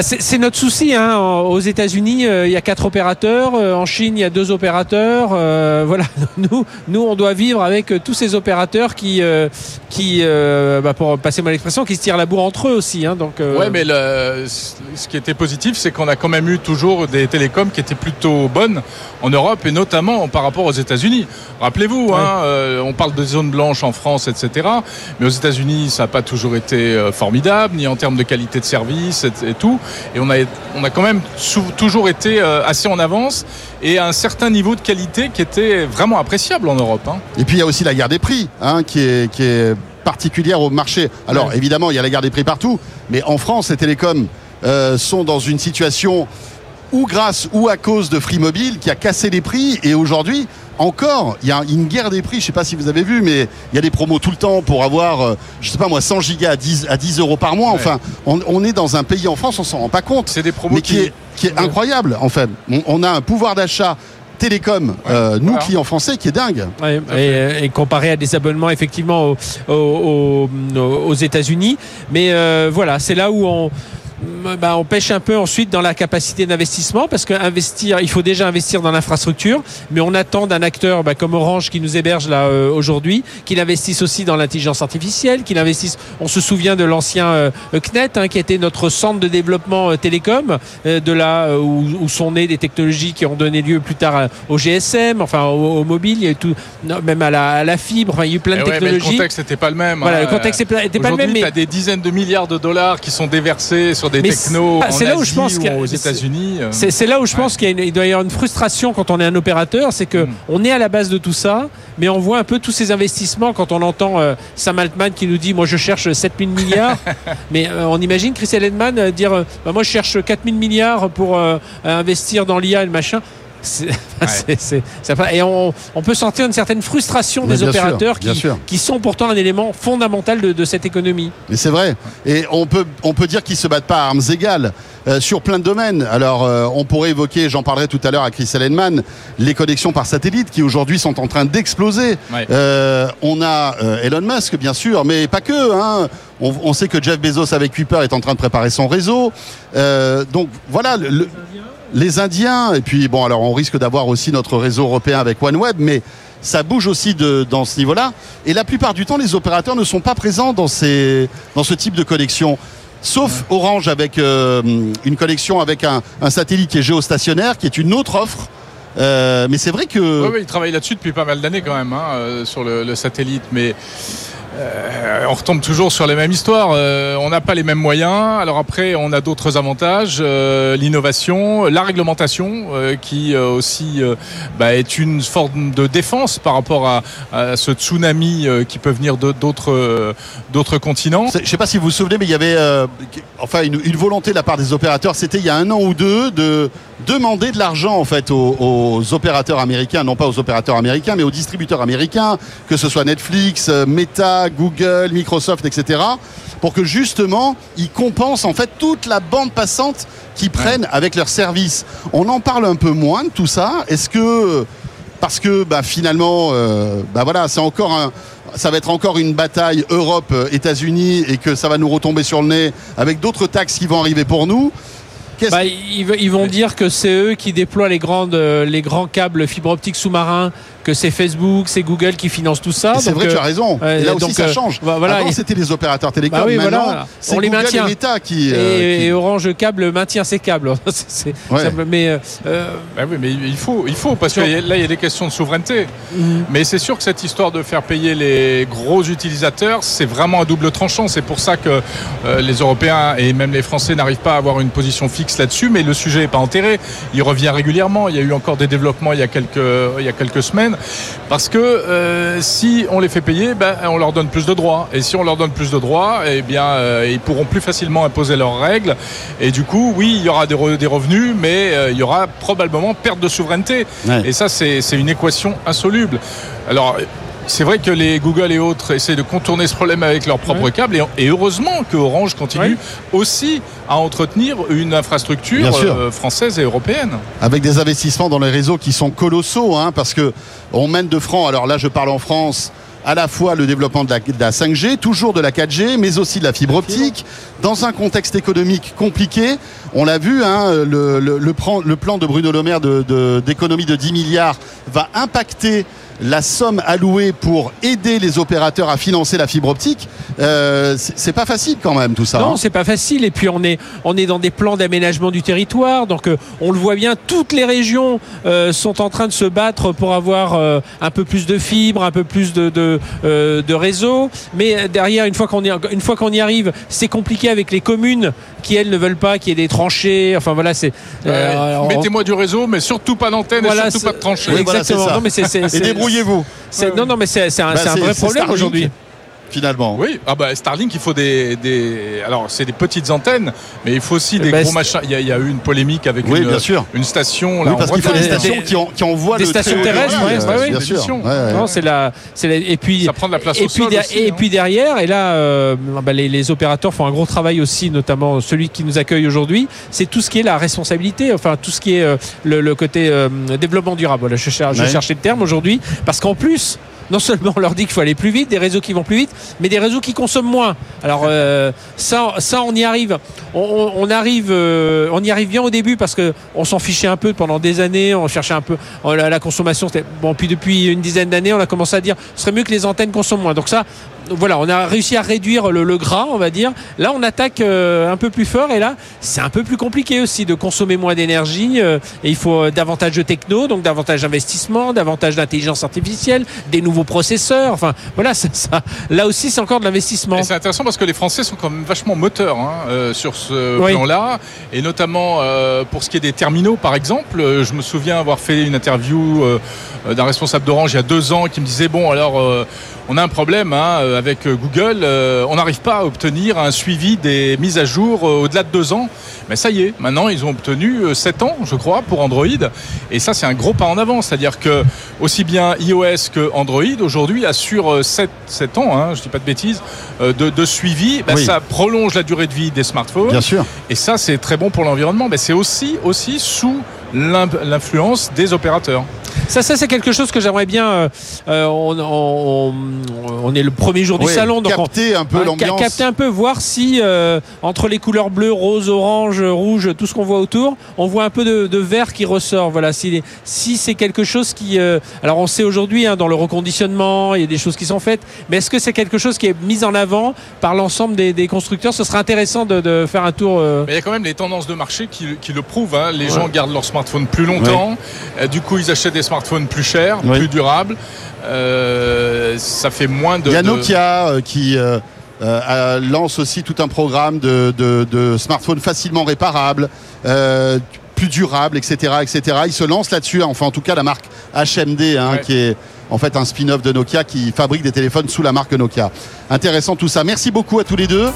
Speaker 4: c'est c'est notre souci. Hein. Aux États-Unis, euh, il y a quatre opérateurs. Euh, en Chine, il y a deux opérateurs. Euh, *laughs* voilà. Nous, nous, on doit vivre avec tous ces opérateurs qui, euh, qui, euh, bah, pour passer mon expression, qui se tirent la bourre entre eux aussi. Hein. Donc,
Speaker 3: Ouais, mais le- ce qui était positif, c'est qu'on a quand même eu toujours des télécoms qui étaient plutôt bonnes en Europe et notamment par rapport aux États-Unis. Rappelez-vous, hein, on parle de zones blanches en France, etc. Mais aux États-Unis, ça n'a pas toujours été formidable, ni en termes de qualité de service et, et tout. Et on a, on a quand même sou- toujours été euh, assez en avance et à un certain niveau de qualité qui était vraiment appréciable en Europe. hein.
Speaker 2: Et puis il y a aussi la guerre des prix, hein, qui, est, qui est particulière au marché. Alors
Speaker 4: Ouais.
Speaker 2: évidemment, il y a la guerre des prix partout, mais en France, les télécoms euh, sont dans une situation ou grâce ou à cause de Free Mobile qui a cassé les prix. Et aujourd'hui, encore, il y a une guerre des prix. Je ne sais pas si vous avez vu, mais il y a des promos tout le temps pour avoir, euh, je sais pas moi, 100 gigas à 10, à 10 euros par mois.
Speaker 3: Ouais.
Speaker 2: Enfin, on, on est dans un pays en France, on s'en rend pas compte
Speaker 3: C'est des promos
Speaker 2: mais qui, est, qui est
Speaker 3: Ouais.
Speaker 2: incroyable en fait. On, on a un pouvoir d'achat télécom, euh, nous
Speaker 3: voilà.
Speaker 2: clients français, qui est dingue.
Speaker 4: Ouais, et, et comparé à des abonnements effectivement aux, aux- aux- aux États-Unis. Mais euh, voilà, c'est là où on, bah, on pêche un peu ensuite dans la capacité d'investissement parce qu'investir, il faut déjà investir dans l'infrastructure, mais on attend d'un acteur bah, comme Orange qui nous héberge là euh, aujourd'hui, qu'il investisse aussi dans l'intelligence artificielle, qu'il investisse. On se souvient de l'ancien euh, CNET hein, qui était notre centre de développement euh, télécom, euh, de là euh, où, où sont nées des technologies qui ont donné lieu plus tard euh, au GSM, enfin au, au mobile, il y a eu tout, non, même à la, à la fibre, enfin, il y a eu plein de
Speaker 3: Eh mais le
Speaker 4: technologies.
Speaker 3: contexte n'était pas le même.
Speaker 4: Voilà,
Speaker 3: hein.
Speaker 4: le contexte n'était pas le même, mais
Speaker 3: tu as des dizaines de milliards de dollars qui sont déversés sur des technos
Speaker 4: c'est-
Speaker 3: en
Speaker 4: c'est là où
Speaker 3: Asie
Speaker 4: je pense
Speaker 3: ou
Speaker 4: qu'il y a-
Speaker 3: aux États-Unis. euh.
Speaker 4: C'est là où je
Speaker 3: Ouais.
Speaker 4: pense qu'il doit y avoir une frustration quand on est un opérateur, c'est que
Speaker 3: Mm.
Speaker 4: on est à la base de tout ça, mais on voit un peu tous ces investissements quand on entend euh, Sam Altman qui nous dit moi je cherche 7000 milliards, *laughs* mais euh, on imagine Chris Edman dire bah, moi je cherche 4000 milliards pour euh, investir dans l'IA et le machin. *laughs* C'est- c'est- c'est- ça fait- et on, on peut sentir une certaine frustration
Speaker 2: Mais
Speaker 4: des
Speaker 2: sûr,
Speaker 4: opérateurs qui,
Speaker 2: sûr.
Speaker 4: qui sont pourtant un élément fondamental de, de cette économie.
Speaker 2: Mais c'est vrai. Et on peut, on peut dire qu'ils se battent pas à armes égales euh, sur plein de domaines. Alors, euh, on pourrait évoquer, j'en parlerai tout à l'heure à Chris Ellenman, les connexions par satellite qui aujourd'hui sont en train d'exploser.
Speaker 3: Ouais.
Speaker 2: Euh, on a euh, Elon Musk, bien sûr, mais pas que. Hein. On, on sait que Jeff Bezos avec Kuiper est en train de préparer son réseau. Euh, donc voilà, le- le- les Indiens, et puis bon, alors on risque d'avoir aussi notre réseau européen avec OneWeb, mais ça bouge aussi de, dans ce niveau-là. Et la plupart du temps, les opérateurs ne sont pas présents dans, ces, dans ce type de connexion. Sauf Orange avec euh, une connexion avec un, un satellite qui est géostationnaire, qui est une autre offre. Euh, mais c'est vrai que
Speaker 3: Oui, oui, il travaille là-dessus depuis pas mal d'années quand même, hein, euh, sur le, le satellite. Mais euh, on retombe toujours sur les mêmes histoires. Euh, on n'a pas les mêmes moyens. Alors après, on a d'autres avantages. euh, L'innovation, la réglementation, euh, qui aussi bah, est une forme de défense par rapport à, ce tsunami qui peut venir d'autres continents.
Speaker 2: Je ne sais pas si vous vous souvenez, mais il y avait enfin une volonté de la part des opérateurs. C'était il y a un an ou deux de demander de l'argent en fait aux, aux opérateurs américains, non pas aux opérateurs américains, mais aux distributeurs américains, que ce soit Netflix, euh, Meta, Google, Microsoft, etc., pour que justement ils compensent en fait toute la bande passante qu'ils prennent avec leurs services. On en parle un peu moins de tout ça. Est-ce que parce que bah, finalement, euh, bah, voilà, c'est encore un, ça va être encore une bataille Europe-États-Unis et que ça va nous retomber sur le nez avec d'autres taxes qui vont arriver pour nous.
Speaker 4: Bah, ils vont dire que c'est eux qui déploient les, grandes, euh, les grands câbles fibre optique sous-marins, que c'est Facebook, c'est Google qui finance tout ça.
Speaker 2: C'est vrai, tu
Speaker 4: euh,
Speaker 2: as raison.
Speaker 4: ouais,
Speaker 2: Et là aussi,
Speaker 4: donc,
Speaker 2: ça
Speaker 4: euh,
Speaker 2: change.
Speaker 4: bah, voilà,
Speaker 2: Avant,
Speaker 4: et-
Speaker 2: c'était les opérateurs télécoms.
Speaker 4: Bah oui,
Speaker 2: Maintenant,
Speaker 4: voilà.
Speaker 2: c'est
Speaker 4: On les
Speaker 2: Google
Speaker 4: maintient.
Speaker 2: et Meta qui.
Speaker 4: et,
Speaker 2: euh, qui-
Speaker 4: et Orange Câble maintient ses câbles. *laughs* C'est- c'est-
Speaker 2: Ouais.
Speaker 4: ça- mais euh, euh,
Speaker 3: Ben oui, mais il faut, il faut parce que là, il y a des questions de souveraineté.
Speaker 4: Mhm.
Speaker 3: Mais c'est sûr que cette histoire de faire payer les gros utilisateurs, c'est vraiment un double tranchant. C'est pour ça que euh, les Européens et même les Français n'arrivent pas à avoir une position fixe là-dessus. Mais le sujet n'est pas enterré. Il revient régulièrement. Il y a eu encore des développements il y a quelques, il y a quelques semaines. Parce que euh, si on les fait payer, ben, on leur donne plus de droits. Et si on leur donne plus de droits, eh bien, euh, ils pourront plus facilement imposer leurs règles. Et du coup, oui, il y aura des, re- des revenus, mais euh, il y aura probablement perte de souveraineté.
Speaker 2: Ouais.
Speaker 3: Et ça, c'est c'est une équation insoluble. Alors, c'est vrai que les Google et autres essaient de contourner ce problème avec leurs propres
Speaker 4: Ouais.
Speaker 3: câbles. Et, et heureusement que Orange continue aussi à entretenir une infrastructure euh, française et européenne.
Speaker 2: avec des investissements dans les réseaux qui sont colossaux, hein, parce que on mène de front. Alors là, je parle en France à la fois le développement de la, de la 5G, toujours de la 4G, mais aussi de la fibre optique, dans un contexte économique compliqué. On l'a vu, hein, le, le- le plan, de Bruno Le Maire de- de- d'économie de, 10 milliards va impacter la somme allouée pour aider les opérateurs à financer la fibre optique. Euh, c'est pas facile quand même tout ça. hein.
Speaker 4: Non, c'est pas facile. Et puis on est, on est dans des plans d'aménagement du territoire. Donc euh, on le voit bien, toutes les régions euh, sont en train de se battre pour avoir euh, un peu plus de fibres, un peu plus de, de, euh, de réseau. Mais derrière, une fois qu'on y, une fois qu'on y arrive, c'est compliqué avec les communes qui elles ne veulent pas qu'il y ait des tranchées. Enfin voilà, c'est. euh,
Speaker 3: Mettez-moi du réseau, mais surtout pas d'antenne
Speaker 4: voilà,
Speaker 3: et surtout pas de tranchée.
Speaker 2: Oui, voilà,
Speaker 4: Exactement. non, mais c'est, c'est-
Speaker 2: débrouillez-vous,
Speaker 4: c'est- non, non, mais c'est, un,
Speaker 2: Bah,
Speaker 4: un vrai problème aujourd'hui.
Speaker 2: Finalement.
Speaker 3: Oui, ah bah Starlink, il faut des, des- alors c'est des petites antennes, mais il faut aussi des
Speaker 4: bah,
Speaker 3: gros machins. Il y, a, il y a eu une polémique avec
Speaker 2: Oui,
Speaker 3: une,
Speaker 2: bien sûr.
Speaker 3: une station
Speaker 2: Oui,
Speaker 3: là, en
Speaker 2: parce qu'il faut des stations
Speaker 4: Des-
Speaker 2: qui, en- qui envoient
Speaker 4: des
Speaker 2: le
Speaker 4: stations terrestres,
Speaker 2: débit,
Speaker 4: ouais, ouais, ouais,
Speaker 2: bien
Speaker 3: des
Speaker 2: sûr.
Speaker 3: missions.
Speaker 2: Ouais, ouais.
Speaker 4: Non, c'est la, c'est la- et puis
Speaker 3: Ça prend de la place
Speaker 4: et
Speaker 3: au
Speaker 4: puis,
Speaker 3: sol aussi,
Speaker 4: et
Speaker 3: hein.
Speaker 4: puis derrière, et là, euh, bah, les, les opérateurs font un gros travail aussi, notamment celui qui nous accueille aujourd'hui. C'est tout ce qui est la responsabilité, enfin tout ce qui est euh, le, le côté euh, développement durable. Voilà, je, cher- je cherchais le terme aujourd'hui, parce qu'en plus. Non seulement on leur dit qu'il faut aller plus vite, des réseaux qui vont plus vite, mais des réseaux qui consomment moins. Alors euh, ça, on y arrive. Euh, on y arrive bien au début parce que on s'en fichait un peu pendant des années. On cherchait un peu oh, la, consommation. Bon, puis depuis une dizaine d'années, on a commencé à dire ce serait mieux que les antennes consomment moins. Donc ça, voilà, on a réussi à réduire le, le gras, on va dire. Là, on attaque euh, un peu plus fort et là, c'est un peu plus compliqué aussi de consommer moins d'énergie. euh, et il faut euh, davantage de techno, donc davantage d'investissement, davantage d'intelligence artificielle, des nouveaux processeurs. Enfin, voilà, *laughs* ça, ça- là aussi, c'est encore de l'investissement.
Speaker 3: C'est intéressant parce que les Français sont quand même vachement moteurs hein, euh, sur ce
Speaker 4: Oui.
Speaker 3: plan-là, et notamment pour ce qui est des terminaux, par exemple. Je me souviens avoir fait une interview d'un responsable d'Orange il y a deux ans qui me disait bon alors on a un problème hein, avec euh, Google, euh, on n'arrive pas à obtenir un suivi des mises à jour euh, au-delà de deux ans. Mais ça y est, maintenant ils ont obtenu euh, sept ans, je crois, pour Android, et ça c'est un gros pas en avant. C'est-à-dire que aussi bien iOS que Android aujourd'hui assurent 7, ans, hein, je dis pas de bêtises, de, de suivi. Bah,
Speaker 2: Oui.
Speaker 3: Ça prolonge la durée de vie des smartphones.
Speaker 2: Bien sûr.
Speaker 3: Et ça, c'est très bon pour l'environnement. Mais c'est aussi, aussi sous l'influence des opérateurs.
Speaker 4: Ça, ça c'est quelque chose que j'aimerais bien. euh, euh, on, on- on est le premier jour du
Speaker 2: Oui,
Speaker 4: salon, donc on-
Speaker 2: capter un peu l'ambiance.
Speaker 4: ca- capter un peu, voir si euh, entre les couleurs bleu, rose, orange, rouge, tout ce qu'on voit autour, on voit un peu de, de vert qui ressort. Voilà, si, si c'est quelque chose qui, euh, alors on sait aujourd'hui hein, dans le reconditionnement, il y a des choses qui sont faites, mais est-ce que c'est quelque chose qui est mis en avant par l'ensemble des, des constructeurs? Ce serait intéressant de, de faire un tour. euh,
Speaker 3: Mais il y a quand même les tendances de marché qui, qui le prouvent. hein. Les gens gardent leur smartphone plus longtemps. Euh, du coup, ils achètent des smartphones plus chers,
Speaker 2: Oui.
Speaker 3: plus durables. Euh, ça fait moins de.
Speaker 2: Il y a Nokia euh, qui euh, lance aussi tout un programme de, de- de smartphones facilement réparables, euh, plus durables, etc., etc. Ils se lancent là-dessus. Enfin, en tout cas, la marque HMD, hein,
Speaker 3: Ouais.
Speaker 2: qui est en fait un spin-off de Nokia qui fabrique des téléphones sous la marque Nokia. Intéressant tout ça. Merci beaucoup à tous les deux.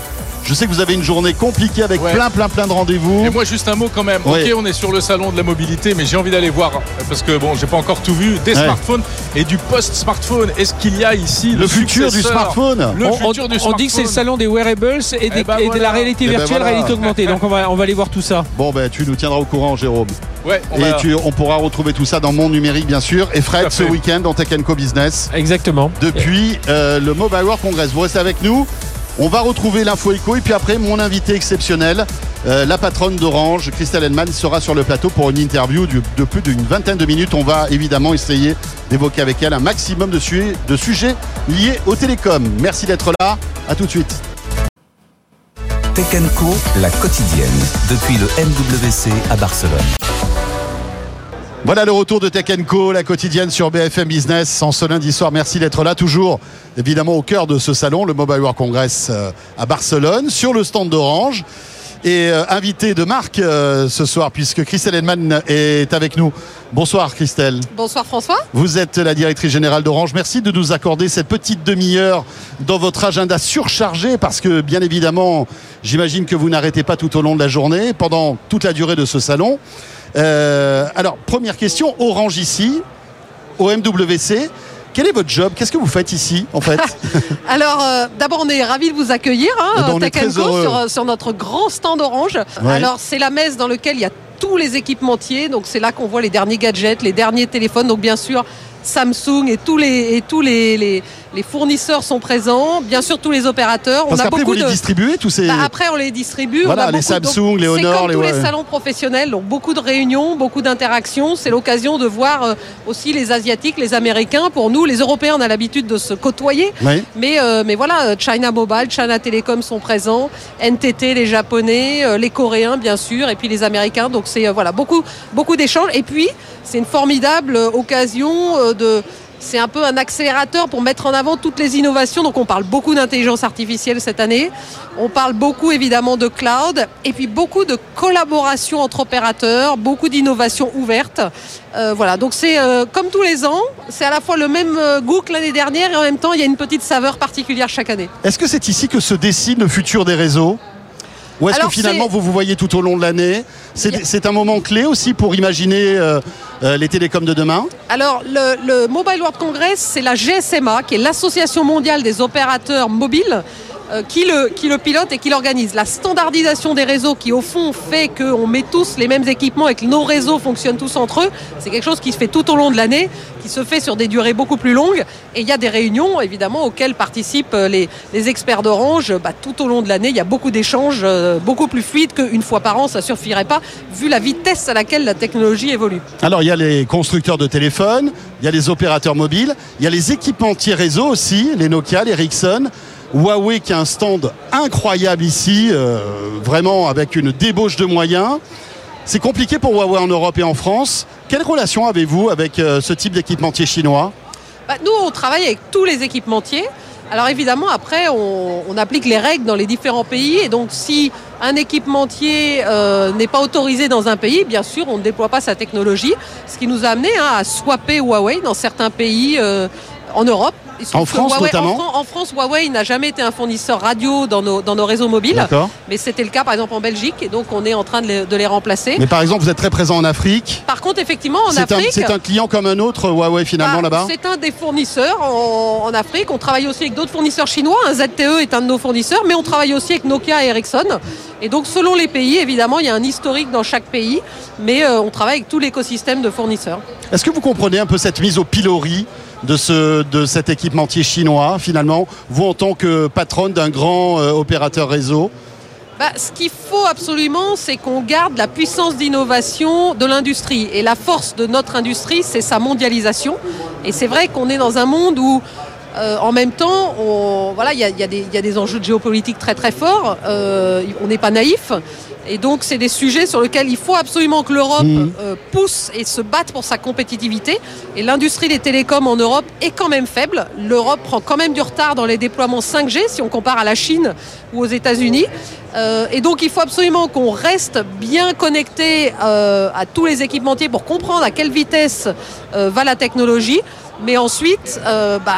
Speaker 2: Je sais que vous avez une journée compliquée avec
Speaker 3: Ouais.
Speaker 2: plein, plein, plein de rendez-vous.
Speaker 3: Et moi, juste un mot quand même. Ok, on est sur le salon de la mobilité, mais j'ai envie d'aller voir parce que bon, j'ai pas encore tout vu des
Speaker 2: Ouais.
Speaker 3: smartphones et du post-smartphone. Est-ce qu'il y a ici
Speaker 2: Le futur du smartphone.
Speaker 3: Le
Speaker 4: on,
Speaker 3: futur
Speaker 4: on-
Speaker 3: du
Speaker 4: on
Speaker 3: smartphone.
Speaker 4: dit que c'est le salon des wearables et, des-
Speaker 3: ben
Speaker 4: et de la réalité
Speaker 2: Eh ben
Speaker 4: virtuelle,
Speaker 2: voilà.
Speaker 4: réalité augmentée. Donc on va, on va aller voir tout ça.
Speaker 2: Bon, ben, tu nous tiendras au courant, Jérôme.
Speaker 3: Ouais, on
Speaker 2: Et
Speaker 3: va-
Speaker 2: tu- on pourra retrouver tout ça dans Mon Numérique, bien sûr. Et Fred, ce week-end dans Tech Co Business.
Speaker 4: Exactement.
Speaker 2: depuis euh, le Mobile World Congress. Vous restez avec nous. On va retrouver l'info éco et puis après mon invité exceptionnel, euh, la patronne d'Orange, Christelle Henman, sera sur le plateau pour une interview du- de plus d'une vingtaine de minutes. On va évidemment essayer d'évoquer avec elle un maximum de, su- de sujets liés au télécom. Merci d'être là. À tout de suite.
Speaker 1: Tech Co, la quotidienne, depuis le MWC à Barcelone.
Speaker 2: Voilà le retour de Tech Co, la quotidienne sur BFM Business en ce lundi soir. Merci d'être là, toujours évidemment au cœur de ce salon, le Mobile World Congress euh, à Barcelone, sur le stand d'Orange. Et euh, invité de marque euh, ce soir, puisque Christelle Henman est avec nous. Bonsoir Christelle.
Speaker 5: Bonsoir François.
Speaker 2: Vous êtes la directrice générale d'Orange. Merci de nous accorder cette petite demi-heure dans votre agenda surchargé parce que bien évidemment, j'imagine que vous n'arrêtez pas tout au long de la journée, pendant toute la durée de ce salon. Euh, alors, première question, Orange ici, au MWC. Quel est votre job? Qu'est-ce que vous faites ici, en fait? *laughs*
Speaker 5: Alors euh, d'abord on est ravis de vous accueillir hein,
Speaker 2: Eh ben,
Speaker 5: Tech
Speaker 2: très
Speaker 5: Co, sur, euh, sur notre grand stand orange.
Speaker 2: Ouais.
Speaker 5: Alors c'est la messe dans laquelle il y a tous les équipementiers, donc c'est là qu'on voit les derniers gadgets, les derniers téléphones, donc bien sûr Samsung et tous les, et tous les, les, les fournisseurs sont présents, bien sûr tous les opérateurs.
Speaker 2: Parce
Speaker 5: on a
Speaker 2: vous
Speaker 5: beaucoup
Speaker 2: les
Speaker 5: de...
Speaker 2: distribuez, tous ces...
Speaker 5: Bah, après, on les distribue.
Speaker 2: Voilà,
Speaker 5: on a
Speaker 2: les
Speaker 5: beaucoup-
Speaker 2: Samsung,
Speaker 5: donc,
Speaker 2: les Honor,
Speaker 5: C'est comme
Speaker 2: les-
Speaker 5: tous les salons professionnels, donc beaucoup de réunions, beaucoup d'interactions. C'est l'occasion de voir euh, aussi les Asiatiques, les Américains. Pour nous, les Européens, on a l'habitude de se côtoyer.
Speaker 2: Oui.
Speaker 5: Mais, euh, mais voilà, euh, China Mobile, China Telecom sont présents, NTT, les Japonais, euh, les Coréens bien sûr, et puis les Américains. Donc c'est euh, voilà beaucoup beaucoup d'échanges. Et puis c'est une formidable occasion de c'est un peu un accélérateur pour mettre en avant toutes les innovations. Donc on parle beaucoup d'intelligence artificielle cette année. On parle beaucoup évidemment de cloud et puis beaucoup de collaboration entre opérateurs, beaucoup d'innovations ouvertes. Euh, voilà, donc c'est euh, comme tous les ans, c'est à la fois le même euh, goût que l'année dernière et en même temps il y a une petite saveur particulière chaque année.
Speaker 2: Est-ce que c'est ici que se dessine le futur des réseaux? Ou est-ce que finalement vous vous voyez tout au long de l'année C'est un moment clé aussi pour imaginer euh, euh, les télécoms de demain
Speaker 5: Alors, le, le Mobile World Congress, c'est la GSMA, qui est l'Association mondiale des opérateurs mobiles, qui, le, qui le pilote et qui l'organise. La standardisation des réseaux, qui au fond fait qu'on met tous les mêmes équipements et que nos réseaux fonctionnent tous entre eux, c'est quelque chose qui se fait tout au long de l'année, qui se fait sur des durées beaucoup plus longues. Et il y a des réunions, évidemment, auxquelles participent euh, les, experts d'Orange. Bah, tout au long de l'année, il y a beaucoup d'échanges, euh, beaucoup plus fluides qu'une fois par an, ça ne suffirait pas, vu la vitesse à laquelle la technologie évolue.
Speaker 2: Alors il y a les constructeurs de téléphones, il y a les opérateurs mobiles, il y a les équipementiers réseau aussi, les Nokia, les Ericsson, Huawei qui a un stand incroyable ici, euh, vraiment avec une débauche de moyens. C'est compliqué pour Huawei en Europe et en France. Quelle relation avez-vous avec euh, ce type d'équipementier chinois?
Speaker 5: Bah, nous, on travaille avec tous les équipementiers. Alors évidemment, après, on, applique les règles dans les différents pays. Et donc, si un équipementier euh, n'est pas autorisé dans un pays, bien sûr, on ne déploie pas sa technologie. Ce qui nous a amené hein, à swapper Huawei dans certains pays en Europe.
Speaker 2: En France,
Speaker 5: Huawei-
Speaker 2: notamment
Speaker 5: en, Fran- en France, Huawei n'a jamais été un fournisseur radio dans nos, dans nos réseaux mobiles. Mais c'était le cas, par exemple, en Belgique. Et donc, on est en train de les, de les remplacer.
Speaker 2: Mais par exemple, vous êtes très présent en Afrique.
Speaker 5: Par contre, effectivement, en Afrique...
Speaker 2: c'est un client comme un autre, Huawei finalement
Speaker 5: Bah,
Speaker 2: là-bas
Speaker 5: C'est un des fournisseurs en, en Afrique. On travaille aussi avec d'autres fournisseurs chinois. Un ZTE est un de nos fournisseurs, mais on travaille aussi avec Nokia et Ericsson. Et donc selon les pays, évidemment, il y a un historique dans chaque pays, mais euh, on travaille avec tout l'écosystème de fournisseurs.
Speaker 2: Est-ce que vous comprenez un peu cette mise au pilori de, ce, de cet équipementier chinois, finalement, vous en tant que patronne d'un grand euh, opérateur réseau
Speaker 5: bah, ce qu'il faut absolument, c'est qu'on garde la puissance d'innovation de l'industrie. Et la force de notre industrie, c'est sa mondialisation. Et c'est vrai qu'on est dans un monde où euh, en même temps, voilà, il y, a, des enjeux de géopolitique très très forts. Euh, on n'est pas naïf. Et donc, c'est des sujets sur lesquels il faut absolument que l'Europe mmh. euh, pousse et se batte pour sa compétitivité. Et l'industrie des télécoms en Europe est quand même faible. L'Europe prend quand même du retard dans les déploiements 5G si on compare à la Chine ou aux États-Unis. et donc, il faut absolument qu'on reste bien connecté à tous les équipementiers pour comprendre à quelle vitesse va la technologie. Mais ensuite, euh, bah,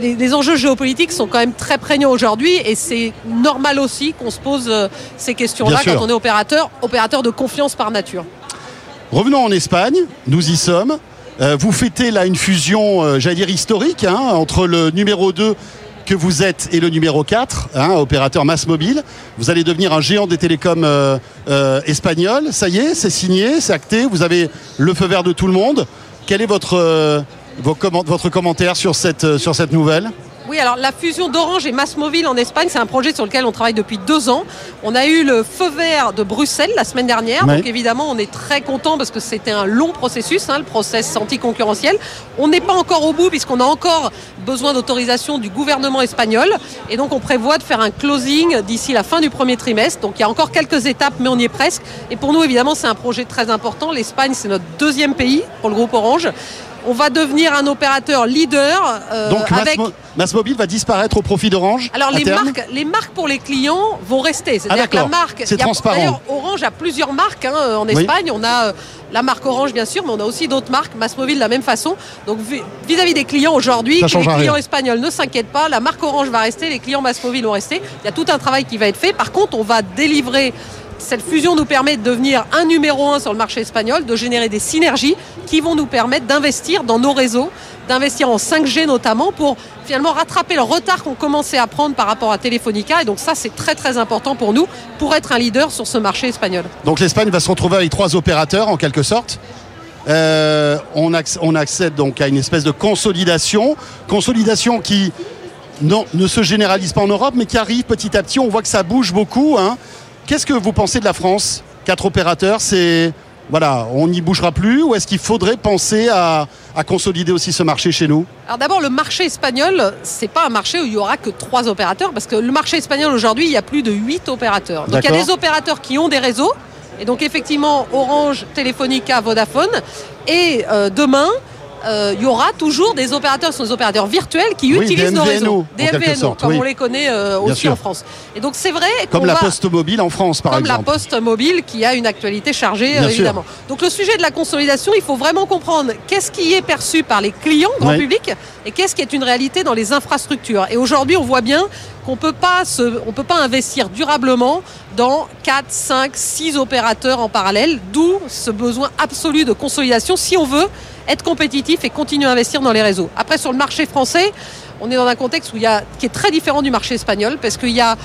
Speaker 5: les, enjeux géopolitiques sont quand même très prégnants aujourd'hui et c'est normal aussi qu'on se pose euh, ces questions-là quand on est opérateur, opérateur de confiance par nature.
Speaker 2: Revenons en Espagne, nous y sommes. Euh, vous fêtez là une fusion, j'allais dire historique, hein, entre le numéro 2 que vous êtes et le numéro 4, hein, opérateur masse mobile. Vous allez devenir un géant des télécoms espagnols. Ça y est, c'est signé, c'est acté, vous avez le feu vert de tout le monde. Quel est votre votre commentaire sur cette, euh, sur cette nouvelle
Speaker 5: oui, alors la fusion d'Orange et Massmobile en Espagne, c'est un projet sur lequel on travaille depuis deux ans. On a eu le feu vert de Bruxelles la semaine dernière. Donc évidemment, on est très content parce que c'était un long processus, hein, le process anticoncurrentiel. On n'est pas encore au bout puisqu'on a encore besoin d'autorisation du gouvernement espagnol. Et donc on prévoit de faire un closing d'ici la fin du premier trimestre. Donc il y a encore quelques étapes, mais on y est presque. Et pour nous, évidemment, c'est un projet très important. L'Espagne, c'est notre deuxième pays pour le groupe Orange on va devenir un opérateur leader.
Speaker 2: Euh, Donc avec... Massmobile va disparaître au profit d'Orange
Speaker 5: Alors les marques, les marques pour les clients vont rester.
Speaker 2: C'est-à-dire ah, que la marque. C'est transparent.
Speaker 5: Orange a plusieurs marques hein, en Espagne. On a euh, la marque Orange bien sûr, mais on a aussi d'autres marques. Massmobile de la même façon. Donc vis-à-vis des clients aujourd'hui, les clients espagnols ne s'inquiètent pas. La marque Orange va rester, les clients Massmobile vont rester. Il y a tout un travail qui va être fait. Par contre, on va délivrer cette fusion nous permet de devenir un numéro un sur le marché espagnol, de générer des synergies qui vont nous permettre d'investir dans nos réseaux, d'investir en 5G notamment pour finalement rattraper le retard qu'on commençait à prendre par rapport à Telefonica. Et donc ça, c'est très très important pour nous pour être un leader sur ce marché espagnol.
Speaker 2: Donc l'Espagne va se retrouver avec trois opérateurs en quelque sorte euh, on, accède donc à une espèce de consolidation, consolidation qui ne se généralise pas en Europe, mais qui arrive petit à petit. On voit que ça bouge beaucoup. Hein. Qu'est-ce que vous pensez de la France Quatre opérateurs, c'est voilà, on n'y bougera plus ou est-ce qu'il faudrait penser à, consolider aussi ce marché chez nous?
Speaker 5: Alors d'abord, le marché espagnol, c'est pas un marché où il y aura que trois opérateurs parce que le marché espagnol aujourd'hui, il y a plus de huit opérateurs. Donc il y a des opérateurs qui ont des réseaux et donc effectivement Orange, Telefonica, Vodafone et euh, demain euh, il y aura toujours des opérateurs, sont des opérateurs virtuels qui utilisent nos réseaux.
Speaker 2: Des MVNO,
Speaker 5: comme on les connaît euh, aussi en France. Et donc c'est vrai.
Speaker 2: Comme la Poste Mobile en France, par
Speaker 5: exemple. Comme la Poste Mobile qui a une actualité chargée, évidemment. Donc le sujet de la consolidation, il faut vraiment comprendre qu'est-ce qui est perçu par les clients, grand public, et qu'est-ce qui est une réalité dans les infrastructures. Et aujourd'hui, on voit bien qu'on peut on peut pas investir durablement dans 4, 5, 6 opérateurs en parallèle, d'où ce besoin absolu de consolidation si on veut être compétitif et continuer à investir dans les réseaux. Après, sur le marché français, on est dans un contexte qui est très différent du marché espagnol parce qu'il y a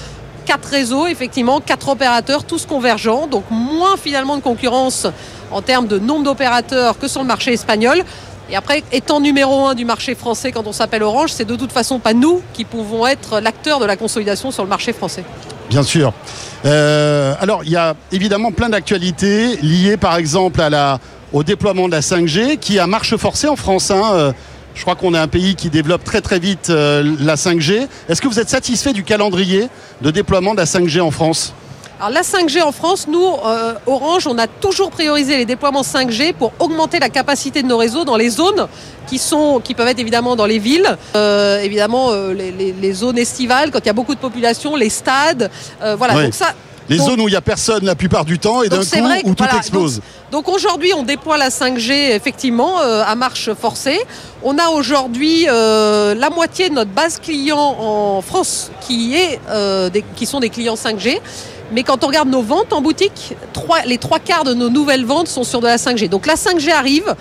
Speaker 5: quatre réseaux, effectivement, quatre opérateurs, tous convergents, donc moins finalement de concurrence en termes de nombre d'opérateurs que sur le marché espagnol. Et après, étant numéro un du marché français quand on s'appelle Orange, c'est de toute façon pas nous qui pouvons être l'acteur de la consolidation sur le marché français.
Speaker 2: Bien sûr. Euh, alors, il y a évidemment plein d'actualités liées par exemple au déploiement de la 5G qui a marche forcée en France. Hein. Euh, je crois qu'on est un pays qui développe très très vite euh, la 5G. Est-ce que vous êtes satisfait du calendrier de déploiement de la 5G en France?
Speaker 5: Alors la 5G en France, nous, euh, Orange, on a toujours priorisé les déploiements 5G pour augmenter la capacité de nos réseaux dans les zones qui sont, qui peuvent être évidemment dans les villes, évidemment les, zones estivales quand il y a beaucoup de population, les stades, voilà.
Speaker 2: Donc ça, les zones où il n'y a personne la plupart du temps et d'un coup où tout explose.
Speaker 5: Donc, aujourd'hui, on déploie la 5G effectivement euh, à marche forcée. On a aujourd'hui euh, la moitié de notre base client en France qui, est, euh, qui sont des clients 5G. Mais quand on regarde nos ventes en boutique, les trois quarts de nos nouvelles ventes sont sur de la 5G. Donc la 5G arrive,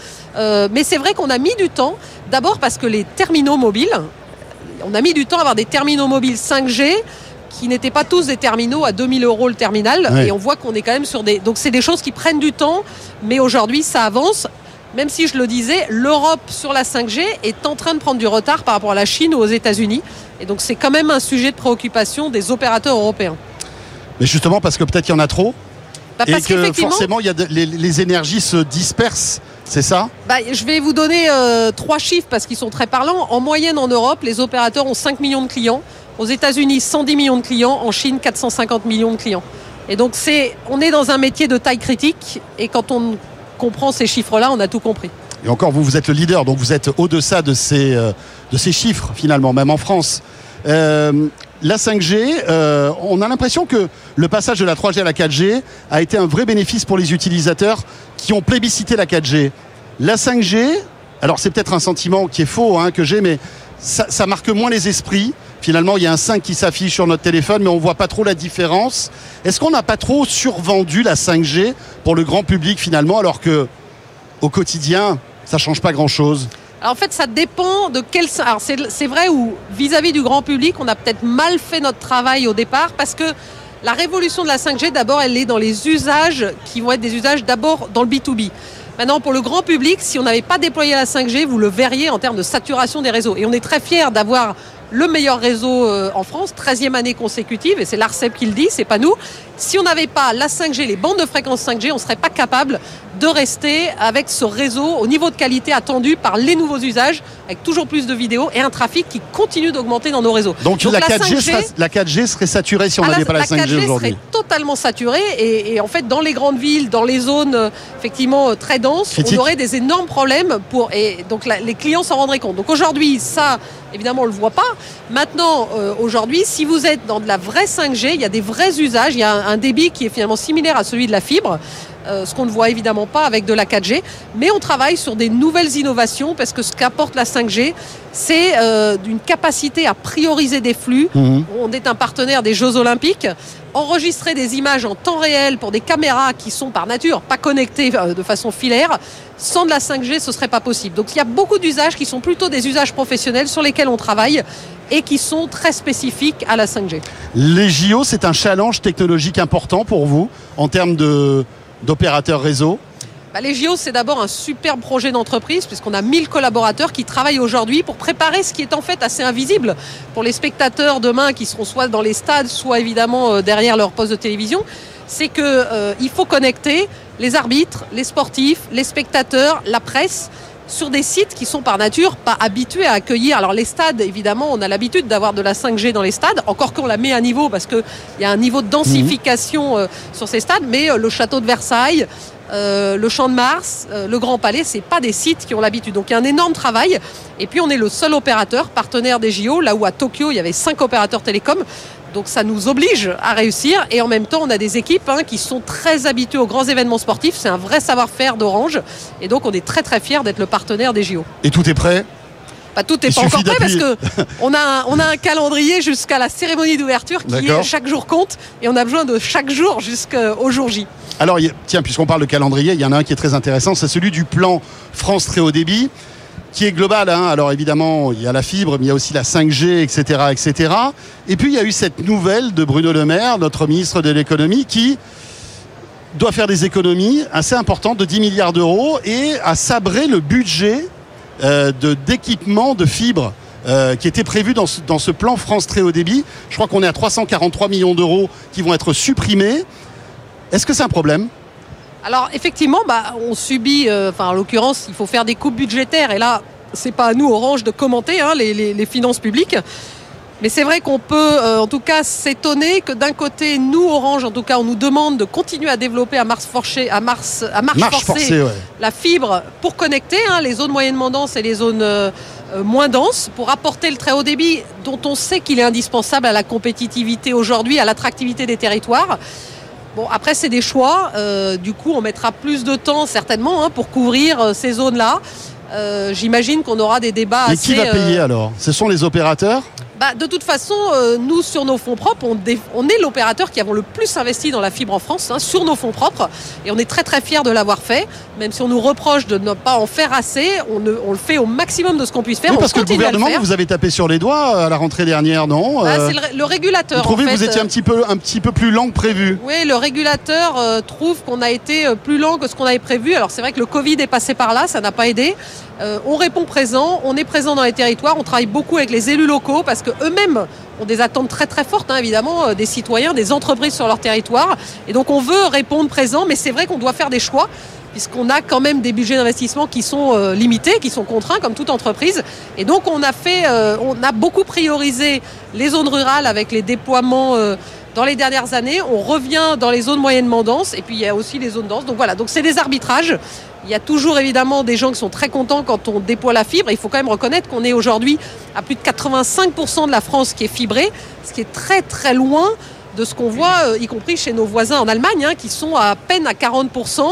Speaker 5: mais c'est vrai qu'on a mis du temps. D'abord parce que les terminaux mobiles, on a mis du temps à avoir des terminaux mobiles 5G qui n'étaient pas tous des terminaux à 2000 euros le terminal. Et on voit qu'on est quand même sur des. Donc c'est des choses qui prennent du temps, mais aujourd'hui ça avance. Même si je le disais, l'Europe sur la 5G est en train de prendre du retard par rapport à la Chine ou aux États-Unis. Et donc c'est quand même un sujet de préoccupation des opérateurs européens.
Speaker 2: Mais justement parce que peut-être qu'il y en a trop
Speaker 5: Bah,
Speaker 2: et
Speaker 5: parce
Speaker 2: que
Speaker 5: qu'effectivement,
Speaker 2: forcément il y a de- les, les énergies se dispersent, c'est ça?
Speaker 5: Bah, je vais vous donner euh, trois chiffres parce qu'ils sont très parlants. En moyenne en Europe, les opérateurs ont 5 millions de clients. Aux États-Unis, 110 millions de clients. En Chine, 450 millions de clients. Et donc c'est, on est dans un métier de taille critique. Et quand on comprend ces chiffres-là, on a tout compris.
Speaker 2: Et encore, vous, vous êtes le leader, donc vous êtes au-deçà de ces, euh, de ces chiffres, finalement, même en France. Euh, la 5G, euh, on a l'impression que le passage de la 3G à la 4G a été un vrai bénéfice pour les utilisateurs qui ont plébiscité la 4G. La 5G, alors c'est peut-être un sentiment qui est faux hein, que j'ai, mais ça, marque moins les esprits. Finalement, il y a un 5 qui s'affiche sur notre téléphone, mais on voit pas trop la différence. Est-ce qu'on n'a pas trop survendu la 5G pour le grand public finalement, alors que au quotidien, ça change pas grand-chose?
Speaker 5: Alors, en fait, ça dépend de quel. Alors, c'est vrai où, vis-à-vis du grand public, on a peut-être mal fait notre travail au départ parce que la révolution de la 5G, d'abord, elle est dans les usages qui vont être des usages d'abord dans le B2B. Maintenant, pour le grand public, si on n'avait pas déployé la 5G, vous le verriez en termes de saturation des réseaux. Et on est très fiers d'avoir le meilleur réseau euh, en France, 13e année consécutive, et c'est l'ARCEP qui le dit, c'est pas nous. Si on n'avait pas la 5G, les bandes de fréquence 5G, on ne serait pas capable de rester avec ce réseau au niveau de qualité attendu par les nouveaux usages, avec toujours plus de vidéos et un trafic qui continue d'augmenter dans nos réseaux.
Speaker 2: Donc, la, 4G
Speaker 5: 5G
Speaker 2: serait, la 4G serait saturée si on
Speaker 5: ah,
Speaker 2: n'avait pas la 5G
Speaker 5: 4G
Speaker 2: aujourd'hui.
Speaker 5: serait totalement saturée et, et en fait dans les grandes villes, dans les zones euh, effectivement euh, très denses,
Speaker 2: Critique.
Speaker 5: on aurait des énormes problèmes pour et donc la- les clients s'en rendraient compte. Donc aujourd'hui ça évidemment on le voit pas. Maintenant euh, aujourd'hui si vous êtes dans de la vraie 5G, il y a des vrais usages, il y a un, un débit qui est finalement similaire à celui de la fibre. euh, ce qu'on ne voit évidemment pas avec de la 4G, mais on travaille sur des nouvelles innovations parce que ce qu'apporte la 5G, c'est euh, d'une capacité à prioriser des flux,
Speaker 2: Mhm.
Speaker 5: on est un partenaire des Jeux Olympiques. Enregistrer des images en temps réel pour des caméras qui sont par nature pas connectées euh, de façon filaire, sans de la 5G, ce serait pas possible. Donc il y a beaucoup d'usages qui sont plutôt des usages professionnels sur lesquels on travaille et qui sont très spécifiques à la 5G.
Speaker 2: Les JO, c'est un challenge technologique important pour vous en termes d'opérateurs réseau?
Speaker 5: Bah, les JO, c'est d'abord un superbe projet d'entreprise, puisqu'on a 1000 collaborateurs qui travaillent aujourd'hui pour préparer ce qui est en fait assez invisible pour les spectateurs demain qui seront soit dans les stades, soit évidemment euh, derrière leur poste de télévision. C'est que euh, faut connecter les arbitres, les sportifs, les spectateurs, la presse sur des sites qui sont par nature pas habitués à accueillir. Alors les stades, évidemment, on a l'habitude d'avoir de la 5G dans les stades, encore qu'on la met à niveau parce qu'il y a un niveau de densification euh, sur ces stades, mais euh, le château de Versailles, euh, le Champ de Mars, euh, le Grand Palais, c'est pas des sites qui ont l'habitude. Donc il y a un énorme travail. Et puis on est le seul opérateur partenaire des JO, là où à Tokyo il y avait cinq opérateurs télécoms. Donc ça nous oblige à réussir. Et en même temps, on a des équipes hein, qui sont très habituées aux grands événements sportifs. C'est un vrai savoir-faire d'Orange. Et donc on est très très fiers d'être le partenaire des JO.
Speaker 2: Et tout est prêt?
Speaker 5: Bah, tout n'est pas encore prêt parce que on a un, on a un calendrier jusqu'à la cérémonie d'ouverture qui est chaque jour compte et on a besoin de chaque jour jusqu'au jour J.
Speaker 2: Alors, tiens, puisqu'on parle de calendrier, il y en a un qui est très intéressant, c'est celui du plan France très haut débit, qui est global. hein. Alors, évidemment, il y a la fibre, mais il y a aussi la 5G, etc., etc. Et puis, il y a eu cette nouvelle de Bruno Le Maire, notre ministre de l'économie, qui doit faire des économies assez importantes de 10 milliards d'euros et a sabré le budget euh, de d'équipement de fibre euh, qui était prévu dans ce, plan France très haut débit. Je crois qu'on est à 343 millions d'euros qui vont être supprimés. Est-ce que c'est un problème?
Speaker 5: Alors effectivement, bah, on subit, euh, en l'occurrence, il faut faire des coupes budgétaires et là, c'est pas à nous Orange de commenter hein, les finances publiques. Mais c'est vrai qu'on peut, euh, en tout cas, s'étonner que d'un côté, nous Orange, en tout cas, on nous demande de continuer à développer à Mars forcée, à Mars, à marche,
Speaker 2: Marche
Speaker 5: forcée,
Speaker 2: forcée, ouais.
Speaker 5: la fibre pour connecter hein, les zones moyennement denses et les zones euh, euh, moins denses, pour apporter le très haut débit dont on sait qu'il est indispensable à la compétitivité aujourd'hui, à l'attractivité des territoires. Bon, après, c'est des choix. Euh, du coup, on mettra plus de temps, certainement, hein, pour couvrir ces zones-là. J'imagine qu'on aura des débats
Speaker 2: Mais
Speaker 5: assez...
Speaker 2: qui va payer alors? Ce sont les opérateurs?
Speaker 5: Bah, de toute façon, euh, nous, sur nos fonds propres, on, est l'opérateur qui avons le plus investi dans la fibre en France, hein, sur nos fonds propres. Et on est très très fiers de l'avoir fait. Même si on nous reproche de ne pas en faire assez, on, ne- on le fait au maximum de ce qu'on puisse faire.
Speaker 2: Oui,
Speaker 5: on
Speaker 2: parce que le gouvernement, vous avez tapé sur les doigts à la rentrée dernière, non
Speaker 5: Ah,
Speaker 2: Euh,
Speaker 5: c'est le, le régulateur.
Speaker 2: Vous trouvez
Speaker 5: en
Speaker 2: que vous étiez un petit peu, un petit peu plus lent que prévu
Speaker 5: Oui, le régulateur euh, trouve qu'on a été plus lent que ce qu'on avait prévu. Alors c'est vrai que le Covid est passé par là, ça n'a pas aidé. On répond présent, on est présent dans les territoires, on travaille beaucoup avec les élus locaux parce que eux-mêmes ont des attentes très très fortes, hein, évidemment, euh, des citoyens, des entreprises sur leur territoire. Et donc on veut répondre présent, mais c'est vrai qu'on doit faire des choix puisqu'on a quand même des budgets d'investissement qui sont euh, limités, qui sont contraints, comme toute entreprise. Et donc on a fait, euh, on a beaucoup priorisé les zones rurales avec les déploiements dans les dernières années. On revient dans les zones moyennement denses, et puis il y a aussi les zones denses. Donc voilà, donc c'est des arbitrages. Il y a toujours évidemment des gens qui sont très contents quand on déploie la fibre. Il faut quand même reconnaître qu'on est aujourd'hui à plus de 85% de la France qui est fibrée, ce qui est très très loin de ce qu'on voit, euh, y compris chez nos voisins en Allemagne, hein, qui sont à peine à 40%.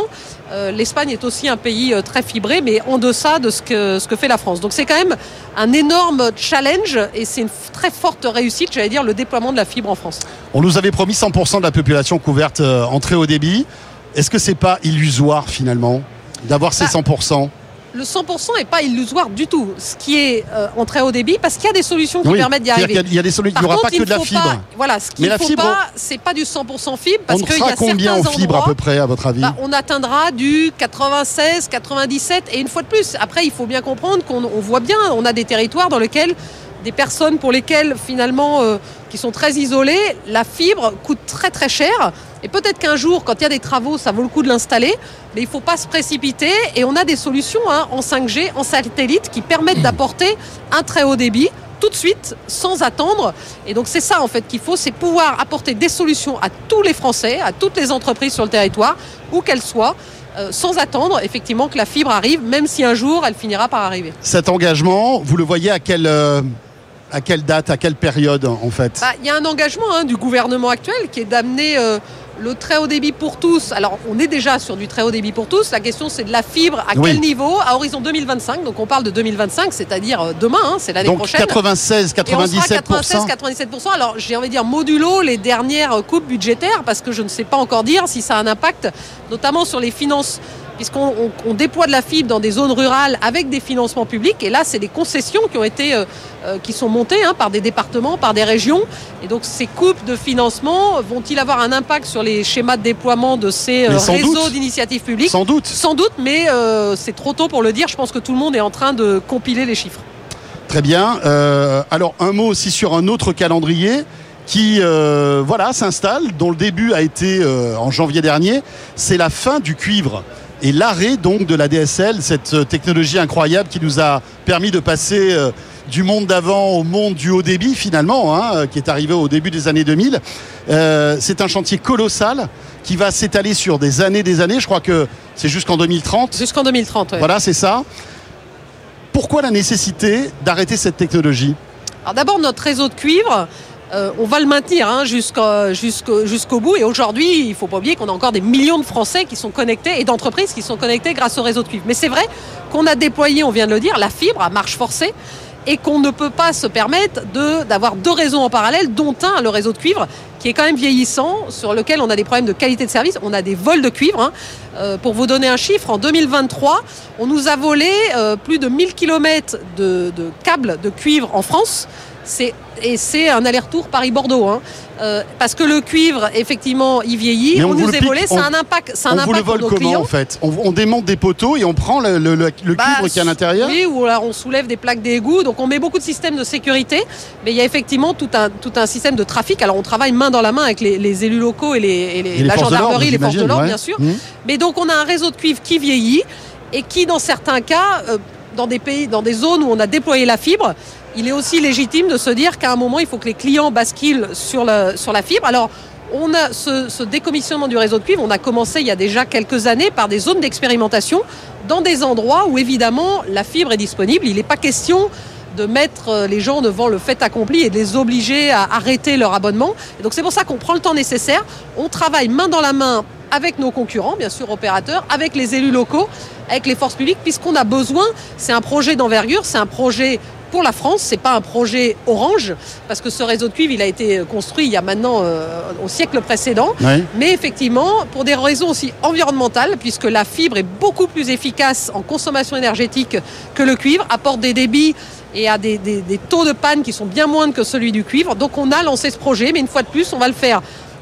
Speaker 5: Euh, L'Espagne est aussi un pays euh, très fibré, mais en deçà de ce que, ce que fait la France. Donc c'est quand même un énorme challenge et c'est une très forte réussite, j'allais dire, le déploiement de la fibre en France.
Speaker 2: On nous avait promis 100% de la population couverte en très haut débit. Est-ce que c'est pas illusoire finalement? D'avoir ces
Speaker 5: Bah,
Speaker 2: 100%
Speaker 5: Le 100% n'est pas illusoire du tout, ce qui est euh, en très haut débit, parce qu'il y a des solutions qui
Speaker 2: Oui,
Speaker 5: permettent d'y arriver.
Speaker 2: y Il y a des solutions, il n'y aura
Speaker 5: contre,
Speaker 2: pas que de la fibre.
Speaker 5: pas- voilà, ce qu'il
Speaker 2: Mais la
Speaker 5: ne faut
Speaker 2: fibre,
Speaker 5: pas, c'est pas du 100% fibre, parce qu'il y a
Speaker 2: combien en fibre à peu près à votre avis
Speaker 5: Bah, on atteindra du 96, 97 et une fois de plus. Après, il faut bien comprendre qu'on on voit bien, on a des territoires dans lesquels des personnes pour lesquelles finalement euh, qui sont très isolées, la fibre coûte très très cher. Et peut-être qu'un jour, quand il y a des travaux, ça vaut le coup de l'installer, mais il ne faut pas se précipiter. Et on a des solutions hein, en 5G, en satellite, qui permettent d'apporter un très haut débit tout de suite, sans attendre. Et donc c'est ça en fait qu'il faut, c'est pouvoir apporter des solutions à tous les Français, à toutes les entreprises sur le territoire, où qu'elles soient, euh, sans attendre effectivement que la fibre arrive, même si un jour elle finira par arriver.
Speaker 2: Cet engagement, vous le voyez à quelle, euh, à quelle date, à quelle période en fait
Speaker 5: Bah, Il y a un engagement hein, du gouvernement actuel qui est d'amener euh, le très haut débit pour tous. Alors, on est déjà sur du très haut débit pour tous. La question, c'est de la fibre à
Speaker 2: Oui.
Speaker 5: quel niveau À horizon 2025. Donc, on parle de 2025, c'est-à-dire euh, demain, hein, c'est l'année prochaine.
Speaker 2: 96,
Speaker 5: Et on sera
Speaker 2: 97%.
Speaker 5: 96-97%. Alors, j'ai envie de dire modulo les dernières coupes budgétaires, parce que je ne sais pas encore dire si ça a un impact, notamment sur les finances, puisqu'on on- on déploie de la fibre dans des zones rurales avec des financements publics. Et là, c'est des concessions qui ont été, euh, euh, qui sont montées hein, par des départements, par des régions. Et donc, ces coupes de financement vont-ils avoir un impact sur les schémas de déploiement de ces euh, réseaux d'initiatives publiques
Speaker 2: Sans doute.
Speaker 5: Sans doute, mais euh, c'est trop tôt pour le dire. Je pense que tout le monde est en train de compiler les chiffres.
Speaker 2: Très bien. Alors un mot aussi sur un autre calendrier qui euh, voilà s'installe, dont le début a été euh, en janvier dernier. C'est la fin du cuivre et l'arrêt donc de la DSL, cette euh, technologie incroyable qui nous a permis de passer euh, du monde d'avant au monde du haut débit finalement, hein, euh, qui est arrivé au début des années 2000. Euh, c'est un chantier colossal qui va s'étaler sur des années, des années. Je crois que c'est jusqu'en 2030.
Speaker 5: Jusqu'en 2030. ouais.
Speaker 2: Voilà, c'est ça. Pourquoi la nécessité d'arrêter cette technologie?
Speaker 5: Alors d'abord, notre réseau de cuivre, euh, on va le maintenir hein, jusqu'au bout. Et aujourd'hui, il ne faut pas oublier qu'on a encore des millions de Français qui sont connectés et d'entreprises qui sont connectées grâce au réseau de cuivre. Mais c'est vrai qu'on a déployé, on vient de le dire, la fibre à marche forcée et qu'on ne peut pas se permettre d'avoir deux réseaux en parallèle, dont un, le réseau de cuivre, qui est quand même vieillissant, sur lequel on a des problèmes de qualité de service. On a des vols de cuivre. hein. Euh, pour vous donner un chiffre, en 2023, on nous a volé euh, plus de 1000 km de câbles de cuivre en France. C'est- Et c'est un aller-retour Paris-Bordeaux. hein. Euh, parce que le cuivre, effectivement, il vieillit.
Speaker 2: Mais on
Speaker 5: on,
Speaker 2: vous
Speaker 5: nous est volé. a un impact, un
Speaker 2: On vous le
Speaker 5: pour
Speaker 2: vole
Speaker 5: nos
Speaker 2: comment
Speaker 5: clients.
Speaker 2: en fait? On, on démonte des poteaux et on prend le, le- le- le
Speaker 5: Bah,
Speaker 2: cuivre qui est à l'intérieur?
Speaker 5: Oui, ou alors on soulève des plaques d'égout. Donc on met beaucoup de systèmes de sécurité. Mais il y a effectivement tout un, tout un système de trafic. Alors on travaille main dans la main avec les, les élus locaux et, les, et les-
Speaker 2: Et les
Speaker 5: la gendarmerie, les forces de l'ordre,
Speaker 2: ouais.
Speaker 5: bien sûr.
Speaker 2: Mmh.
Speaker 5: Mais donc on a un réseau de cuivre qui vieillit et qui, dans certains cas, euh, dans des pays, dans des zones où on a déployé la fibre, il est aussi légitime de se dire qu'à un moment, il faut que les clients basculent sur, la fibre. Alors, on a ce, décommissionnement du réseau de cuivre, on a commencé il y a déjà quelques années par des zones d'expérimentation dans des endroits où évidemment la fibre est disponible. Il n'est pas question de mettre euh, les gens devant le fait accompli et de les obliger à arrêter leur abonnement. Donc c'est pour ça qu'on prend le temps nécessaire. On travaille main dans la main avec nos concurrents, bien sûr opérateurs, avec les élus locaux, avec les forces publiques, puisqu'on a besoin, c'est un projet d'envergure, c'est un projet pour la France, c'est pas un projet orange, parce que ce réseau de cuivre, il a été construit il y a maintenant euh, au siècle précédent.
Speaker 2: Oui.
Speaker 5: Mais effectivement, pour des raisons aussi environnementales, puisque la fibre est beaucoup plus efficace en consommation énergétique que le cuivre, apporte des débits et a des, des- des taux de panne qui sont bien moindres que celui du cuivre. Donc on a lancé ce projet, mais une fois de plus, on va le faire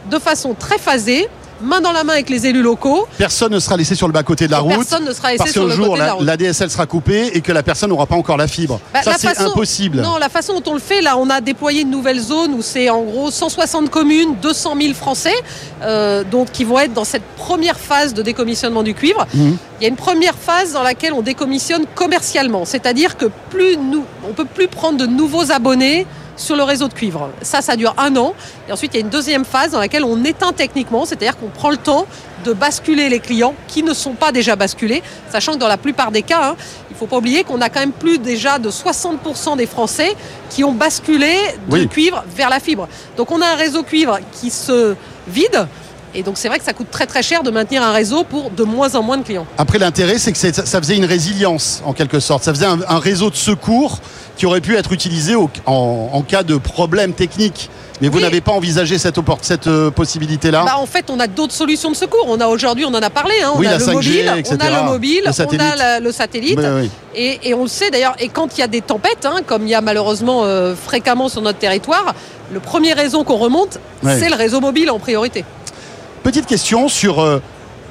Speaker 5: de façon très phasée, main dans la main avec les élus locaux.
Speaker 2: Personne ne sera laissé sur le bas-côté de la route.
Speaker 5: Personne ne sera laissé
Speaker 2: Parce
Speaker 5: sur le
Speaker 2: jour,
Speaker 5: côté de la route.
Speaker 2: la DSL sera coupée et que la personne n'aura pas encore la fibre.
Speaker 5: Bah,
Speaker 2: Ça, c'est impossible.
Speaker 5: Non, la façon dont on le fait, là, on a déployé une nouvelle zone où c'est en gros 160 communes, 200 000 Français, euh, donc qui vont être dans cette première phase de décommissionnement du cuivre.
Speaker 2: Mhm.
Speaker 5: Il y a une première phase dans laquelle on décommissionne commercialement, c'est-à-dire que plus nous, on peut plus prendre de nouveaux abonnés sur le réseau de cuivre. Ça, ça dure un an. Et ensuite, il y a une deuxième phase dans laquelle on éteint techniquement, c'est-à-dire qu'on prend le temps de basculer les clients qui ne sont pas déjà basculés, sachant que dans la plupart des cas, hein, il ne faut pas oublier qu'on a quand même plus déjà de 60% des Français qui ont basculé
Speaker 2: Oui.
Speaker 5: cuivre vers la fibre. Donc on a un réseau cuivre qui se vide. Et donc c'est vrai que ça coûte très très cher de maintenir un réseau pour de moins en moins de clients.
Speaker 2: Après, l'intérêt, c'est que ça faisait une résilience, en quelque sorte. Ça faisait un, un réseau de secours qui aurait pu être utilisé au- en, en cas de problème technique. Mais vous
Speaker 5: Oui.
Speaker 2: n'avez pas envisagé cette, euh, possibilité-là
Speaker 5: Bah, en fait, on a d'autres solutions de secours. On a aujourd'hui, on en a parlé, hein, on
Speaker 2: Oui,
Speaker 5: a le
Speaker 2: 5G,
Speaker 5: mobile,
Speaker 2: etc.,
Speaker 5: on a le mobile,
Speaker 2: le
Speaker 5: on
Speaker 2: satellite.
Speaker 5: a la- le satellite.
Speaker 2: Oui, oui.
Speaker 5: Et, et on le sait d'ailleurs, et quand il y a des tempêtes, hein, comme il y a malheureusement euh, fréquemment sur notre territoire, le premier réseau qu'on remonte, c'est le réseau mobile en priorité.
Speaker 2: Petite question sur, euh,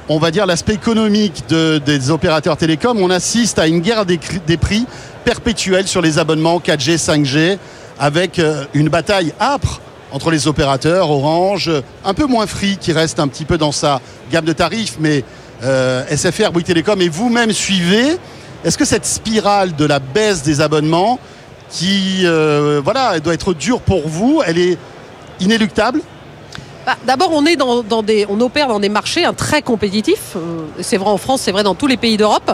Speaker 2: on va dire, l'aspect économique de- des opérateurs télécoms. On assiste à une guerre des, prix perpétuelle sur les abonnements 4G, 5G, avec euh, une bataille âpre entre les opérateurs, Orange, un peu moins Free, qui reste un petit peu dans sa gamme de tarifs, mais euh, SFR, Bouygues Télécom, et vous-même suivez. Est-ce que cette spirale de la baisse des abonnements, qui, voilà, doit être dure pour vous, elle est inéluctable?
Speaker 5: Bah, D'abord, on est dans, dans des, on opère dans des marchés hein, très compétitifs. Euh, c'est vrai en France, c'est vrai dans tous les pays d'Europe.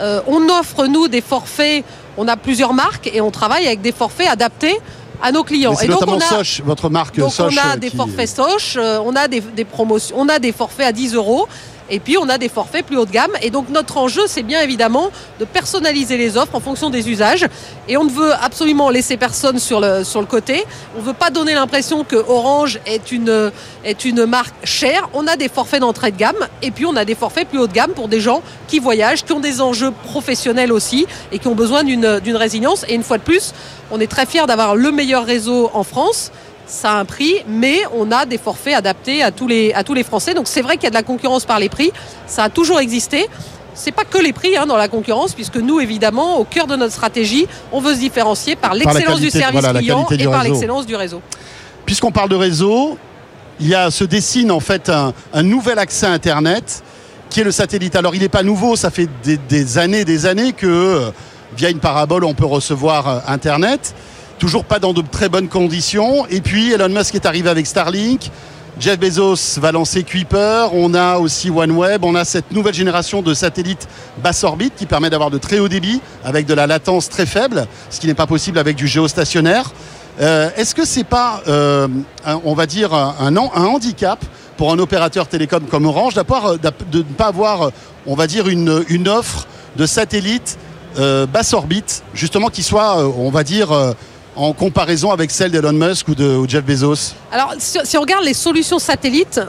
Speaker 5: Euh, on offre nous des forfaits. On a plusieurs marques et on travaille avec des forfaits adaptés à nos clients. Et donc
Speaker 2: notamment
Speaker 5: on a,
Speaker 2: Soch, votre marque
Speaker 5: donc
Speaker 2: Soch.
Speaker 5: on a
Speaker 2: euh,
Speaker 5: des
Speaker 2: qui-
Speaker 5: forfaits Soch, euh, on a des, des promotions, on a des forfaits à 10 euros. Et puis on a des forfaits plus haut de gamme. Et donc notre enjeu, c'est bien évidemment de personnaliser les offres en fonction des usages. Et on ne veut absolument laisser personne sur le, sur le côté. On ne veut pas donner l'impression que Orange est une, est une marque chère. On a des forfaits d'entrée de gamme. Et puis on a des forfaits plus haut de gamme pour des gens qui voyagent, qui ont des enjeux professionnels aussi et qui ont besoin d'une d'une résilience. Et une fois de plus, on est très fiers d'avoir le meilleur réseau en France ça a un prix, mais on a des forfaits adaptés à tous les, à tous les Français. Donc c'est vrai qu'il y a de la concurrence par les prix. Ça a toujours existé. C'est pas que les prix hein, dans la concurrence, puisque nous, évidemment, au cœur de notre stratégie, on veut se différencier par l'excellence du service
Speaker 2: voilà,
Speaker 5: client et par l'excellence du réseau.
Speaker 2: Puisqu'on parle de réseau, il y a, se dessine en fait un, un nouvel accès Internet qui est le satellite. Alors il n'est pas nouveau, ça fait des, des années, des années que euh, via une parabole on peut recevoir euh, Internet. Toujours pas dans de très bonnes conditions. Et puis Elon Musk est arrivé avec Starlink. Jeff Bezos va lancer Kuiper. On a aussi OneWeb. On a cette nouvelle génération de satellites basse orbite qui permet d'avoir de très haut débit avec de la latence très faible, ce qui n'est pas possible avec du géostationnaire. Euh, Est-ce que c'est pas, euh, on va dire, un, un an- un handicap pour un opérateur télécom comme Orange d'avoir, euh, de ne pas avoir, on va dire, une, offre de satellites basse orbite, justement, qui soit, on va dire, en comparaison avec celle d'Elon Musk ou de Jeff Bezos
Speaker 5: Alors, si, on regarde les solutions satellites,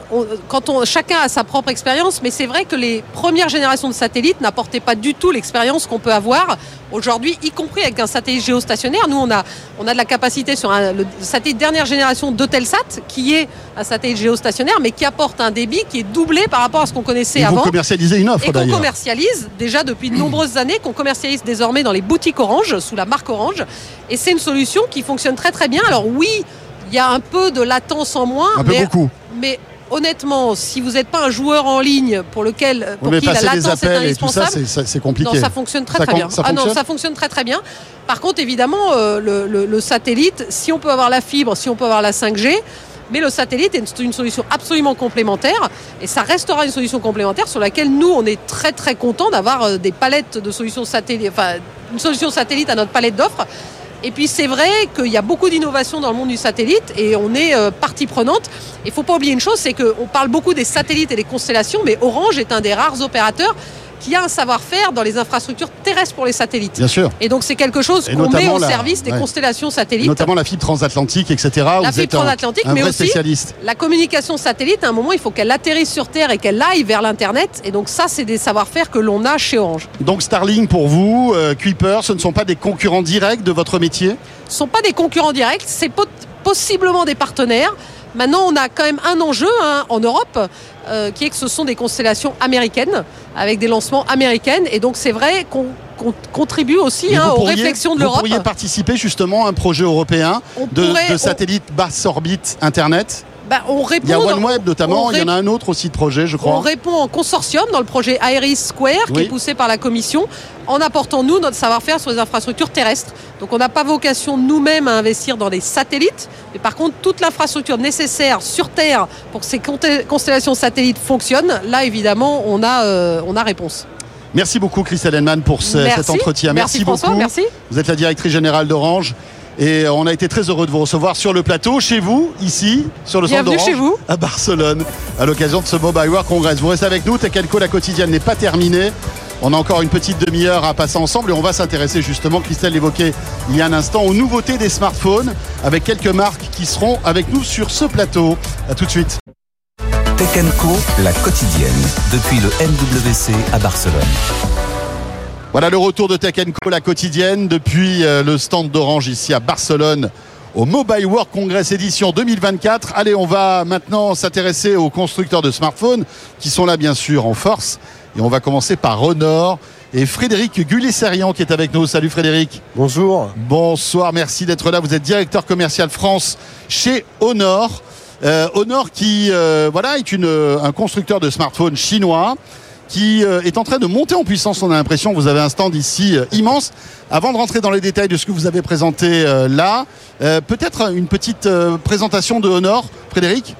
Speaker 5: quand chacun a sa propre expérience, mais c'est vrai que les premières générations de satellites n'apportaient pas du tout l'expérience qu'on peut avoir aujourd'hui, y compris avec un satellite géostationnaire. Nous, on a, on a de la capacité sur un, le satellite dernière génération d'Eutelsat, qui est un satellite géostationnaire, mais qui apporte un débit qui est doublé par rapport à ce qu'on connaissait
Speaker 2: Et vous
Speaker 5: avant.
Speaker 2: commercialisez une offre
Speaker 5: Et qu'on commercialise déjà depuis de nombreuses années, qu'on commercialise désormais dans les boutiques Orange, sous la marque Orange. Et c'est une solution qui fonctionne très très bien. Alors oui, il y a un peu de latence en moins,
Speaker 2: Un peu
Speaker 5: mais,
Speaker 2: beaucoup.
Speaker 5: mais honnêtement, si vous n'êtes pas un joueur en ligne pour lequel pour
Speaker 2: Oui, mais
Speaker 5: qui la latence est indispensable,
Speaker 2: c'est- compliqué.
Speaker 5: non, ça fonctionne très
Speaker 2: Ça
Speaker 5: très
Speaker 2: com-
Speaker 5: bien.
Speaker 2: ça
Speaker 5: ah non,
Speaker 2: fonctionne
Speaker 5: ça fonctionne très très bien. Par contre, évidemment, euh, le, le- le satellite, si on peut avoir la fibre, si on peut avoir la 5G, mais le satellite est une, une solution absolument complémentaire et ça restera une solution complémentaire sur laquelle nous, on est très très content d'avoir euh, des palettes de solutions satellites, enfin une solution satellite à notre palette d'offres. Et puis c'est vrai qu'il y a beaucoup d'innovations dans le monde du satellite et on est euh, partie prenante. Il faut pas oublier une chose, c'est qu'on parle beaucoup des satellites et des constellations, mais Orange est un des rares opérateurs qui a un savoir-faire dans les infrastructures terrestres pour les satellites.
Speaker 2: Bien sûr.
Speaker 5: Et donc c'est quelque chose qu'on met au
Speaker 2: la-
Speaker 5: service des
Speaker 2: ouais.
Speaker 5: constellations satellites.
Speaker 2: Notamment la fibre transatlantique, etc.
Speaker 5: La fibre
Speaker 2: un-
Speaker 5: transatlantique,
Speaker 2: un
Speaker 5: mais
Speaker 2: vrai
Speaker 5: aussi la communication satellite, à un moment, il faut qu'elle atterrisse sur Terre et qu'elle aille vers l'Internet. Et donc ça, c'est des savoir-faire que l'on a chez Orange.
Speaker 2: Donc Starlink pour vous, euh, Kuiper, ce ne sont pas des concurrents directs de votre métier?
Speaker 5: Ce ne sont pas des concurrents directs, c'est possiblement des partenaires. Maintenant, on a quand même un enjeu hein, en Europe, euh, qui est que ce sont des constellations américaines, avec des lancements américains. Et donc, c'est vrai qu'on contribue aussi hein,
Speaker 2: vous
Speaker 5: aux réflexions de
Speaker 2: Vous
Speaker 5: l'Europe.
Speaker 2: pourriez participer justement à un projet européen
Speaker 5: On
Speaker 2: de,
Speaker 5: pourrait-
Speaker 2: de
Speaker 5: on-
Speaker 2: satellite basse orbite Internet?
Speaker 5: Bah, on répond,
Speaker 2: Il y a OneWeb notamment,
Speaker 5: on
Speaker 2: il y en a un autre aussi de projet, je
Speaker 5: On
Speaker 2: crois.
Speaker 5: répond en consortium dans le projet Iris Square qui est poussé par la Commission en apportant nous notre savoir-faire sur les infrastructures terrestres. Donc on n'a pas vocation nous-mêmes à investir dans des satellites, mais par contre toute l'infrastructure nécessaire sur Terre pour que ces constellations satellites fonctionnent, là évidemment on a, euh, on a réponse.
Speaker 2: Merci beaucoup Christelle Henman pour ce-
Speaker 5: Merci.
Speaker 2: cet entretien.
Speaker 5: Merci, François,
Speaker 2: beaucoup.
Speaker 5: merci.
Speaker 2: Vous êtes la directrice générale d'Orange. Et on a été très heureux de vous recevoir sur le plateau, chez vous, ici, sur le centre
Speaker 5: Bienvenue
Speaker 2: d'Orange,
Speaker 5: chez vous.
Speaker 2: à Barcelone, à l'occasion de ce Mobile World Congress. Vous restez avec nous, Tech Co, la quotidienne n'est pas terminée. On a encore une petite demi-heure à passer ensemble et on va s'intéresser justement, Christelle l'évoquait il y a un instant, aux nouveautés des smartphones avec quelques marques qui seront avec nous sur ce plateau. A tout de suite.
Speaker 1: Tech Co, la quotidienne, depuis le MWC à Barcelone.
Speaker 2: Voilà le retour de Tech Co, la quotidienne, depuis euh, le stand d'Orange ici à Barcelone au Mobile World Congress édition 2024. Allez, on va maintenant s'intéresser aux constructeurs de smartphones qui sont là bien sûr en force. Et on va commencer par Honor et Frédéric Gulisserian qui est avec nous. Salut Frédéric.
Speaker 6: Bonjour.
Speaker 2: Bonsoir, merci d'être là. Vous êtes directeur commercial France chez Honor. Euh, Honor qui euh, voilà, est une, un constructeur de smartphones chinois qui euh, est en train de monter en puissance. On a l'impression, vous avez un stand ici euh, immense. Avant de rentrer dans les détails de ce que vous avez présenté euh, là, peut-être une petite présentation de Honor, Frédéric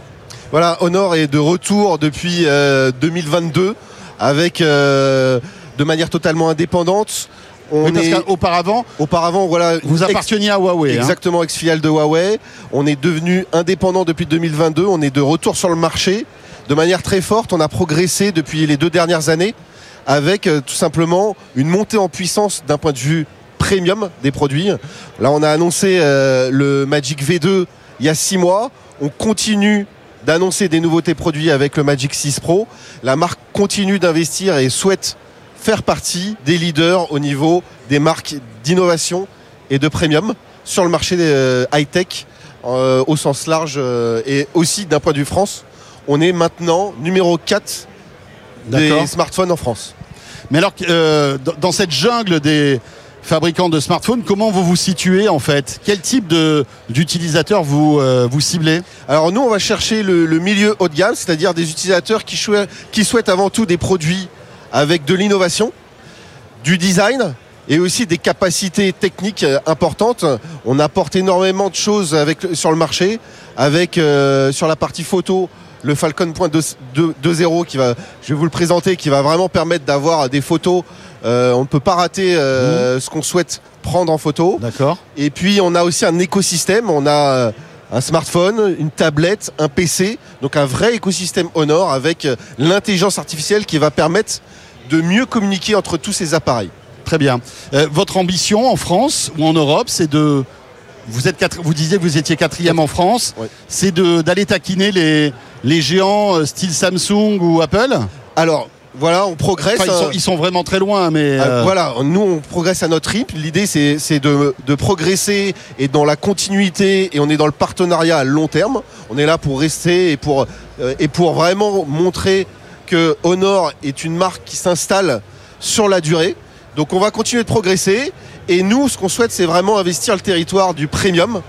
Speaker 6: Voilà, Honor est de retour depuis euh, 2022 avec euh, de manière totalement indépendante. On
Speaker 2: Oui,
Speaker 6: est
Speaker 2: qu'auparavant,
Speaker 6: auparavant voilà
Speaker 2: vous apparteniez à Huawei. hein.
Speaker 6: exactement ex-filiale de Huawei. On est devenu indépendant depuis 2022. On est de retour sur le marché de manière très forte. On a progressé depuis les deux dernières années avec euh, tout simplement une montée en puissance d'un point de vue premium des produits. Là, on a annoncé euh, le Magic V2 il y a six mois. On continue d'annoncer des nouveautés produits avec le Magic 6 Pro. La marque continue d'investir et souhaite faire partie des leaders au niveau des marques d'innovation et de premium sur le marché euh, high-tech au sens large et aussi d'un point de vue France. On est maintenant numéro 4
Speaker 2: D'accord.
Speaker 6: des smartphones en France.
Speaker 2: Mais alors, euh, dans- cette jungle des fabricants de smartphones, comment vous vous situez en fait? Quel type d'utilisateurs vous, euh, vous ciblez?
Speaker 6: Alors nous, on va chercher le, le milieu haut de gamme, c'est-à-dire des utilisateurs qui, qui souhaitent avant tout des produits avec de l'innovation, du design et aussi des capacités techniques euh, importantes. On apporte énormément de choses avec, sur le marché, avec euh, sur la partie photo le Falcon Point 2.0 qui va, je vais vous le présenter, qui va vraiment permettre d'avoir des photos. euh, on ne peut pas rater euh, ce qu'on souhaite prendre en photo.
Speaker 2: D'accord.
Speaker 6: Et puis on a aussi un écosystème, on a euh, un smartphone, une tablette, un PC, donc un vrai écosystème Honor avec l'intelligence artificielle qui va permettre de mieux communiquer entre tous ces appareils.
Speaker 2: Très bien. Euh, votre ambition en France ou en Europe, c'est de. Vous, êtes quatre- vous disiez que vous étiez quatrième en France. C'est d'aller taquiner les, les géants euh, style Samsung ou Apple.
Speaker 6: Alors voilà, on progresse.
Speaker 2: Enfin, ils, sont,
Speaker 6: euh,
Speaker 2: ils sont vraiment très loin, mais.
Speaker 6: Euh, voilà, nous on progresse à notre rythme. L'idée c'est c'est de, de progresser et dans la continuité et on est dans le partenariat à long terme. On est là pour rester et pour, et pour vraiment montrer que Honor est une marque qui s'installe sur la durée. Donc on va continuer de progresser et nous ce qu'on souhaite c'est vraiment investir le territoire du premium.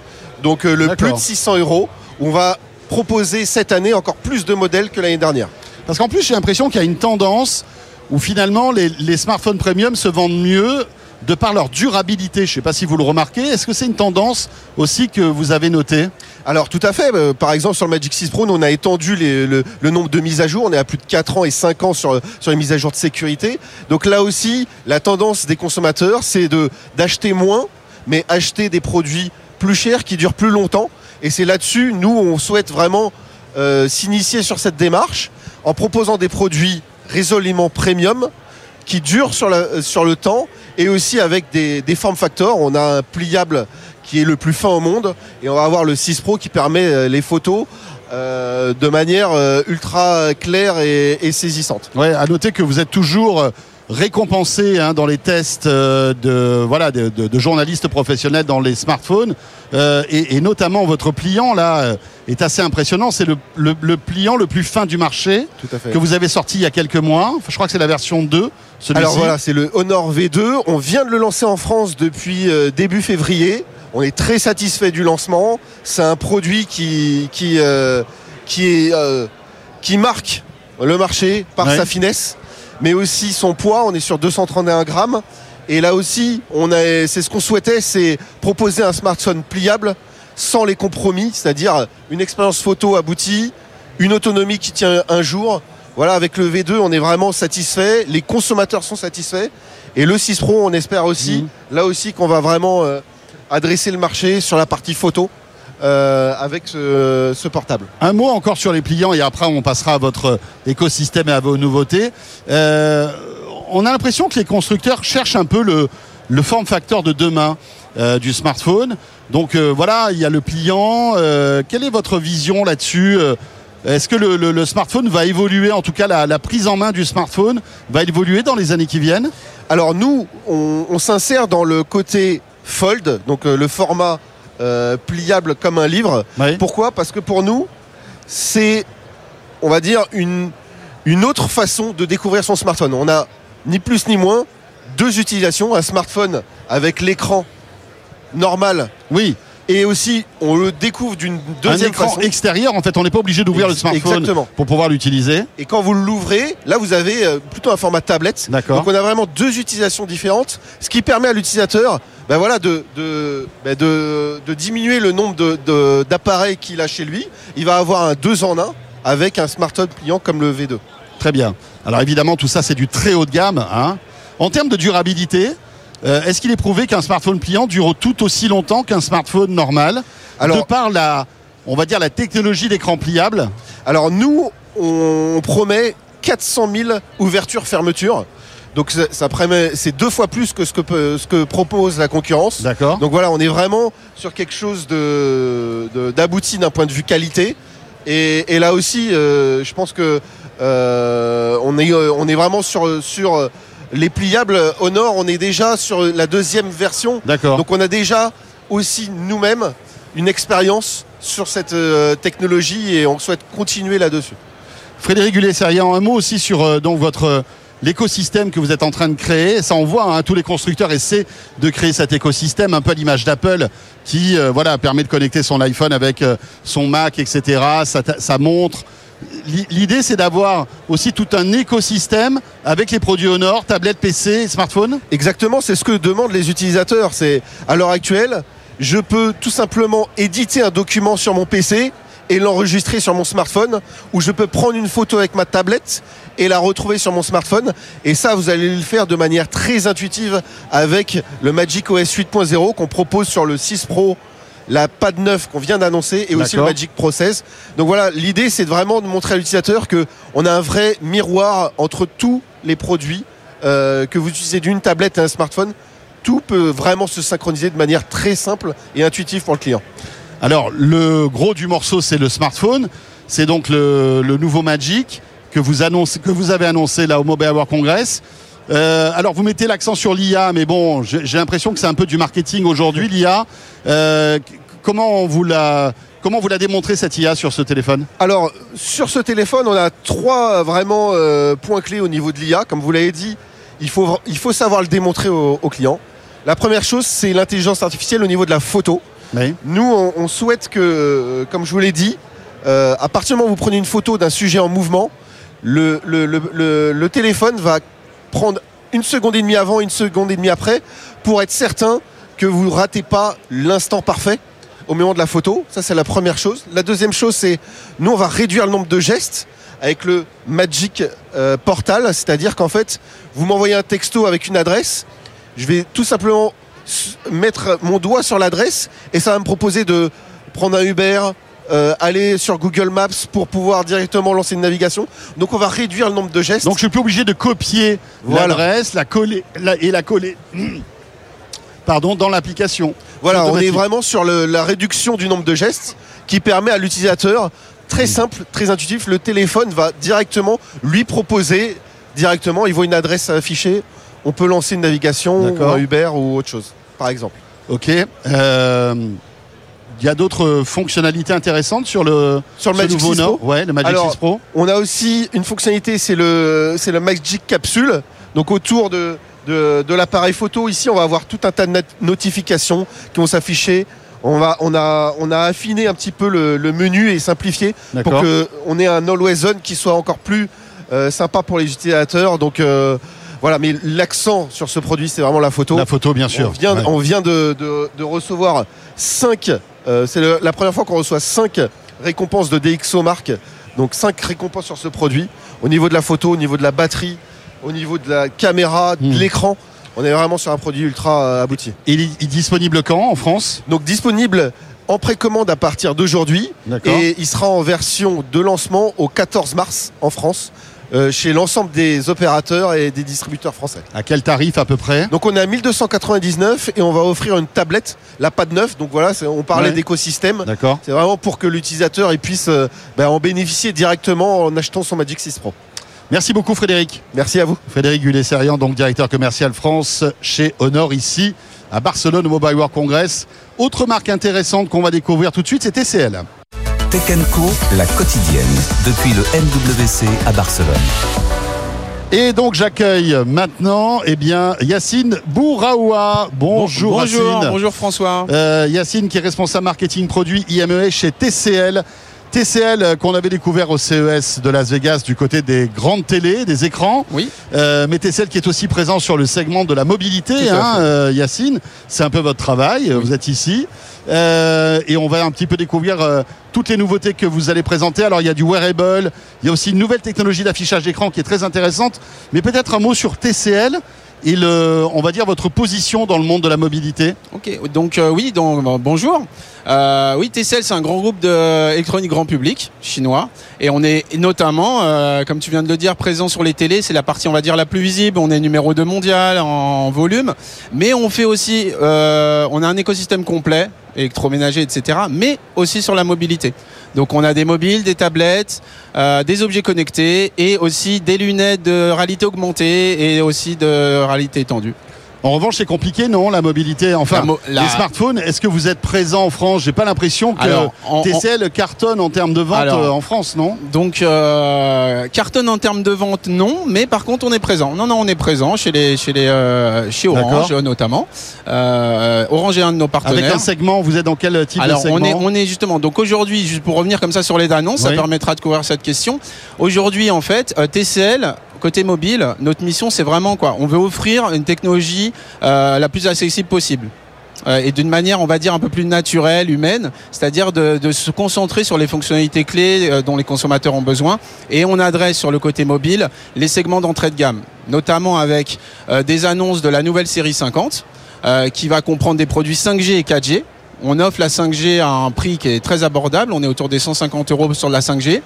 Speaker 6: Donc euh, le plus de 600 euros. On va proposer cette année encore plus de modèles que l'année dernière.
Speaker 2: Parce qu'en plus, j'ai l'impression qu'il y a une tendance où finalement les, les smartphones premium se vendent mieux de par leur durabilité. Je ne sais pas si vous le remarquez. Est-ce que c'est une tendance aussi que vous avez notée?
Speaker 6: Alors tout à fait. Euh, Par exemple sur le Magic 6 Pro, nous, on a étendu le, nombre de mises à jour. On est à plus de 4 ans et 5 ans sur, les mises à jour de sécurité. Donc là aussi, la tendance des consommateurs, c'est d'acheter moins, mais acheter des produits plus chers qui durent plus longtemps. Et c'est là-dessus, nous, on souhaite vraiment euh, s'initier sur cette démarche en proposant des produits résolument premium qui dure sur, la- sur le temps et aussi avec des, des formes factors. On a un pliable qui est le plus fin au monde et on va avoir le 6 Pro qui permet euh, les photos euh, de manière euh, ultra claire et, saisissante.
Speaker 2: Ouais, à noter que vous êtes toujours récompensé hein, dans les tests euh, de, voilà, de, de- de journalistes professionnels dans les smartphones. Euh, et, et notamment votre pliant là euh, est assez impressionnant. C'est le, le- le pliant le plus fin du marché que vous avez sorti il y a quelques mois. Enfin, je crois que c'est la version 2. Celui-ci.
Speaker 6: Alors voilà, c'est le Honor V2. On vient de le lancer en France depuis euh, début février. On est très satisfait du lancement. C'est un produit qui, qui, euh, qui, est, euh, qui marque le marché par
Speaker 2: Ouais.
Speaker 6: sa finesse, mais aussi son poids. On est sur 231 grammes. Et là aussi, on a, c'est ce qu'on souhaitait, c'est proposer un smartphone pliable sans les compromis, c'est-à-dire une expérience photo aboutie, une autonomie qui tient un jour. Voilà, avec le V2, on est vraiment satisfait. Les consommateurs sont satisfaits. Et le 6 Pro, on espère aussi, là aussi, qu'on va vraiment euh, adresser le marché sur la partie photo euh, avec ce, ce portable.
Speaker 2: Un mot encore sur les pliants et après on passera à votre écosystème et à vos nouveautés. Euh, on a l'impression que les constructeurs cherchent un peu le, le form factor de demain euh, du smartphone. Donc euh, voilà, il y a le pliant. Euh, quelle est votre vision là-dessus Est-ce que le, le- le smartphone va évoluer, en tout cas la, la prise en main du smartphone va évoluer dans les années qui viennent?
Speaker 6: Alors nous, on, on s'insère dans le côté fold, donc euh, le format euh, pliable comme un livre.
Speaker 2: Oui.
Speaker 6: Pourquoi? Parce que pour nous, c'est, on va dire, une, une autre façon de découvrir son smartphone. On a ni plus ni moins deux utilisations, un smartphone avec l'écran normal
Speaker 2: Oui,
Speaker 6: et aussi on le découvre d'une
Speaker 2: un
Speaker 6: deuxième
Speaker 2: écran
Speaker 6: façon.
Speaker 2: extérieur, en fait, on n'est pas obligé d'ouvrir le smartphone
Speaker 6: exactement.
Speaker 2: pour pouvoir l'utiliser.
Speaker 6: Et quand vous l'ouvrez, là vous avez euh, plutôt un format tablette.
Speaker 2: D'accord.
Speaker 6: Donc on a vraiment deux utilisations différentes, ce qui permet à l'utilisateur ben voilà, de, de, ben de, de diminuer le nombre d'appareils qu'il a chez lui. Il va avoir un 2 en 1 avec un smartphone pliant comme le V2.
Speaker 2: Très bien. Alors évidemment, tout ça, c'est du très haut de gamme. hein. En termes de durabilité, euh, est-ce qu'il est prouvé qu'un smartphone pliant dure tout aussi longtemps qu'un smartphone normal?
Speaker 6: Alors-
Speaker 2: De par la, on va dire, la technologie d'écran pliable.
Speaker 6: Alors nous, on promet 400 000 ouvertures-fermetures. Donc ça, ça c'est deux fois plus que ce que, peut- ce que propose la concurrence.
Speaker 2: D'accord.
Speaker 6: Donc voilà, on est vraiment sur quelque chose de- d'abouti d'un point de vue qualité. Et, et là aussi, euh, je pense que euh, on, est, on est vraiment sur, sur les pliables Honor. On est déjà sur la deuxième version.
Speaker 2: D'accord.
Speaker 6: Donc on a déjà aussi nous-mêmes une expérience sur cette euh, technologie et on souhaite continuer là-dessus.
Speaker 2: Frédéric Gullet-Serrian, un mot aussi sur euh, donc votre euh, l'écosystème que vous êtes en train de créer. Ça, on voit, hein, tous les constructeurs essaient de créer cet écosystème, un peu à l'image d'Apple, qui euh, voilà permet de connecter son iPhone avec euh, son Mac, etc. Ça montre. L'i- L'idée, c'est d'avoir aussi tout un écosystème avec les produits Honor, tablettes, PC, smartphone.
Speaker 6: Exactement, c'est ce que demandent les utilisateurs. C'est à l'heure actuelle, je peux tout simplement éditer un document sur mon PC et l'enregistrer sur mon smartphone, ou je peux prendre une photo avec ma tablette et la retrouver sur mon smartphone. Et ça, vous allez le faire de manière très intuitive avec le Magic OS 8.0 qu'on propose sur le 6 Pro, la Pad 9 qu'on vient d'annoncer et aussi le. Magic Pro 16. Donc voilà, l'idée c'est vraiment de montrer à l'utilisateur que on a un vrai miroir entre tous les produits euh, que vous utilisez d'une tablette et un smartphone. Tout peut vraiment se synchroniser de manière très simple et intuitive pour le client.
Speaker 2: Alors, le gros du morceau, c'est le smartphone. C'est donc le, le nouveau Magic que vous, annoncez, que vous avez annoncé là au Mobile World Congress. Euh, alors, vous mettez l'accent sur l'IA, mais bon, j'ai j'ai l'impression que c'est un peu du marketing aujourd'hui, l'IA. Euh, comment vous l'a comment vous l'a démontré cette IA sur ce téléphone?
Speaker 6: Alors, sur ce téléphone, on a trois euh, vraiment euh, points clés au niveau de l'IA. Comme vous l'avez dit, il faut, il faut savoir le démontrer au, au client. La première chose, c'est l'intelligence artificielle au niveau de la photo.
Speaker 2: Oui.
Speaker 6: Nous, on, on souhaite que, euh, comme je vous l'ai dit, euh, à partir du moment où vous prenez une photo d'un sujet en mouvement, le, le- le- le- le téléphone va prendre une seconde et demie avant, une seconde et demie après, pour être certain que vous ne ratez pas l'instant parfait au moment de la photo. Ça, c'est la première chose. La deuxième chose, c'est nous, on va réduire le nombre de gestes avec le Magic euh, Portal, c'est-à-dire qu'en fait, vous m'envoyez un texto avec une adresse, je vais tout simplement mettre mon doigt sur l'adresse et ça va me proposer de prendre un Uber, euh, aller sur Google Maps pour pouvoir directement lancer une navigation. Donc on va réduire le nombre de gestes.
Speaker 2: Donc je suis plus obligé de copier
Speaker 6: Voilà.
Speaker 2: l'adresse, la coller la- et la coller. *clears throat* Pardon, dans l'application.
Speaker 6: Voilà, on est vraiment sur le- la réduction du nombre de gestes qui permet à l'utilisateur, très simple, très intuitif, le téléphone va directement lui proposer, directement, il voit une adresse affichée, on peut lancer une navigation, ou un Uber ou autre chose, par exemple.
Speaker 2: Ok. Euh, Il y a d'autres fonctionnalités intéressantes sur le,
Speaker 6: Sur le Magic
Speaker 2: nouveau
Speaker 6: 6
Speaker 2: Nord
Speaker 6: Pro.
Speaker 2: Ouais, le Magic
Speaker 6: Alors,
Speaker 2: 6 Pro.
Speaker 6: On a aussi une fonctionnalité, c'est le, c'est le Magic Capsule. Donc autour de, de, de l'appareil photo, ici, on va avoir tout un tas de not- notifications qui vont s'afficher. On, va, on, a, on a affiné un petit peu le, le menu et simplifié pour qu'on ait un Always On qui soit encore plus euh, sympa pour les utilisateurs. Donc euh, voilà, mais l'accent sur ce produit, c'est vraiment la photo.
Speaker 2: La photo, bien sûr.
Speaker 6: On vient,
Speaker 2: Ouais.
Speaker 6: on vient de, de- de recevoir 5, c'est le- la première fois qu'on reçoit 5 récompenses de DxO Mark. Donc 5 récompenses sur ce produit. Au niveau de la photo, au niveau de la batterie, au niveau de la caméra, de
Speaker 2: Hmm.
Speaker 6: l'écran. On est vraiment sur un produit ultra euh, abouti.
Speaker 2: Il est il est disponible quand en France?
Speaker 6: Donc disponible en précommande à partir d'aujourd'hui. Et il sera en version de lancement au 14 mars en France. euh, chez l'ensemble des opérateurs et des distributeurs français.
Speaker 2: À quel tarif à peu près?
Speaker 6: Donc on est à 1299 et on va offrir une tablette, la Pad 9. Donc voilà, on parlait
Speaker 2: Ouais.
Speaker 6: d'écosystème.
Speaker 2: D'accord.
Speaker 6: C'est vraiment pour que l'utilisateur il puisse euh, ben, en bénéficier directement en achetant son Magic 6 Pro.
Speaker 2: Merci beaucoup Frédéric.
Speaker 6: Merci à vous.
Speaker 2: Frédéric Gullet-Serian, donc directeur commercial France chez Honor ici à Barcelone au Mobile World Congress. Autre marque intéressante qu'on va découvrir tout de suite, c'est TCL.
Speaker 1: Tech Co, la quotidienne, depuis le MWC à Barcelone.
Speaker 2: Et donc j'accueille maintenant eh bien, Yacine Bouraoua. Bonjour,
Speaker 7: Bonjour,
Speaker 2: Yacine.
Speaker 7: bonjour François.
Speaker 2: Euh, Yacine qui est responsable marketing produit IMES chez TCL. TCL euh, qu'on avait découvert au CES de Las Vegas du côté des grandes télés, des écrans.
Speaker 7: Oui.
Speaker 2: Euh, mais TCL qui est aussi présent sur le segment de la mobilité, hein, euh, Yacine. C'est un peu votre travail, vous êtes ici. Euh, et on va un petit peu découvrir euh, toutes les nouveautés que vous allez présenter. Alors il y a du wearable, il y a aussi une nouvelle technologie d'affichage d'écran qui est très intéressante. Mais peut-être un mot sur TCL et le, on va dire votre position dans le monde de la mobilité.
Speaker 7: Ok, donc euh, oui, donc, bon, bonjour. Euh, oui, TCL, c'est un grand groupe d'électronique grand public chinois. Et on est notamment, euh, comme tu viens de le dire, présent sur les télés. C'est la partie, on va dire, la plus visible. On est numéro 2 mondial en volume. Mais on fait aussi, euh, on a un écosystème complet, électroménager, etc. Mais aussi sur la mobilité. Donc on a des mobiles, des tablettes, euh, des objets connectés et aussi des lunettes de réalité augmentée et aussi de réalité étendue.
Speaker 2: En revanche, c'est compliqué, non, la mobilité. Enfin,
Speaker 7: La mo- la-
Speaker 2: les smartphones. Est-ce que vous êtes présent en France? J'ai pas l'impression que
Speaker 7: Alors, en-
Speaker 2: TCL cartonne en termes de vente
Speaker 7: Alors,
Speaker 2: euh, en France, non?
Speaker 7: Donc euh, cartonne en termes de vente non, mais par contre on est présent. Non non on est présent chez les chez les euh, chez Orange notamment. Euh, Orange est un de nos
Speaker 2: Avec
Speaker 7: partenaires.
Speaker 2: un segment, vous êtes dans quel type
Speaker 7: Alors
Speaker 2: de segment
Speaker 7: on est on est justement donc aujourd'hui juste pour revenir comme ça sur les annonces, ça permettra de couvrir cette question. Aujourd'hui en fait TCL côté mobile, notre mission c'est vraiment quoi? On veut offrir une technologie euh, la plus accessible possible. Euh, et d'une manière, on va dire, un peu plus naturelle, humaine, c'est-à-dire de, se concentrer sur les fonctionnalités clés euh, dont les consommateurs ont besoin. Et on adresse sur le côté mobile les segments d'entrée de gamme, notamment avec des annonces de la nouvelle série 50, euh, qui va comprendre des produits 5G et 4G. On offre la 5G à un prix qui est très abordable, on est autour des 150 euros sur la 5G.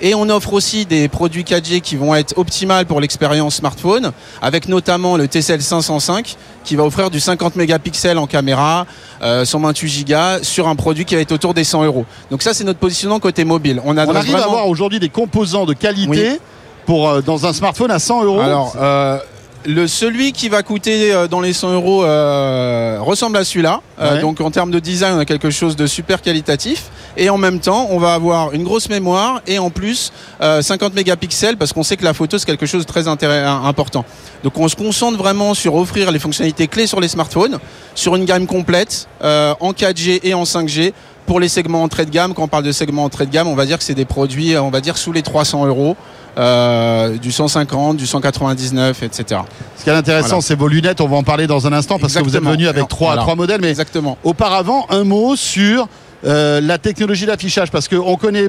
Speaker 7: Et on offre aussi des produits 4G qui vont être optimales pour l'expérience smartphone, avec notamment le TCL 505 qui va offrir du 50 mégapixels en caméra, euh, 128 Go sur un produit qui va être autour des 100 euros. Donc ça c'est notre positionnement côté mobile. On,
Speaker 2: On arrive à
Speaker 7: vraiment-
Speaker 2: avoir aujourd'hui des composants de qualité
Speaker 7: Oui.
Speaker 2: pour euh, dans un smartphone à 100 euros.
Speaker 7: Alors, euh, le, celui qui va coûter euh, dans les 100 euros euh, ressemble à celui-là. Euh,
Speaker 2: Ouais.
Speaker 7: donc en termes de design, on a quelque chose de super qualitatif. Et en même temps, on va avoir une grosse mémoire et en plus euh, 50 mégapixels parce qu'on sait que la photo c'est quelque chose de très important. Donc on se concentre vraiment sur offrir les fonctionnalités clés sur les smartphones, sur une gamme complète en 4G et en 5G. Pour les segments entrée de gamme, quand on parle de segments entrée de gamme, on va dire que c'est des produits, on va dire sous les 300 euros, euh, du 150, du 199, etc.
Speaker 2: Ce qui est intéressant,
Speaker 7: Voilà.
Speaker 2: c'est vos lunettes. On va en parler dans un instant parce que vous êtes venu avec trois modèles. Mais
Speaker 7: Exactement.
Speaker 2: auparavant, un mot sur euh, la technologie d'affichage parce qu'on connaît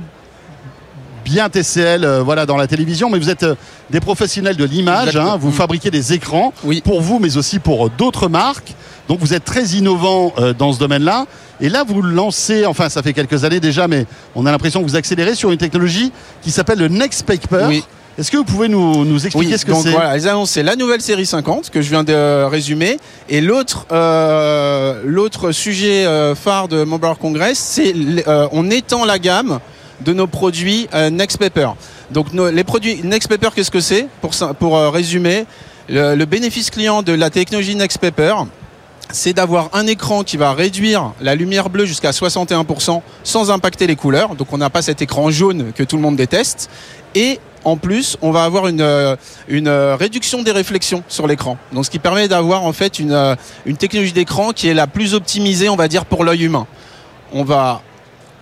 Speaker 2: bien TCL euh, voilà, dans la télévision, mais vous êtes euh, des professionnels de l'image. Hein. vous
Speaker 7: Mm.
Speaker 2: fabriquez des écrans
Speaker 7: Oui.
Speaker 2: pour vous, mais aussi pour d'autres marques. Donc vous êtes très innovant euh, dans ce domaine-là. Et là, vous lancez, enfin ça fait quelques années déjà, mais on a l'impression que vous accélérez sur une technologie qui s'appelle le Next Paper.
Speaker 7: Oui.
Speaker 2: Est-ce que vous pouvez nous, nous expliquer
Speaker 7: Oui,
Speaker 2: ce que c'est?
Speaker 7: voilà, ils annoncent la nouvelle série 50 que je viens de euh, résumer. Et l'autre, euh, l'autre sujet euh, phare de Mobile Congress, c'est euh, on étend la gamme de nos produits euh, Next Paper. Donc les produits Next Paper, qu'est-ce que c'est Pour, euh, résumer, le, bénéfice client de la technologie Next Paper, c'est d'avoir un écran qui va réduire la lumière bleue jusqu'à 61% sans impacter les couleurs. Donc on n'a pas cet écran jaune que tout le monde déteste. Et en plus, on va avoir une, euh, une réduction des réflexions sur l'écran. Donc ce qui permet d'avoir en fait une, une technologie d'écran qui est la plus optimisée, on va dire, pour l'œil humain. On va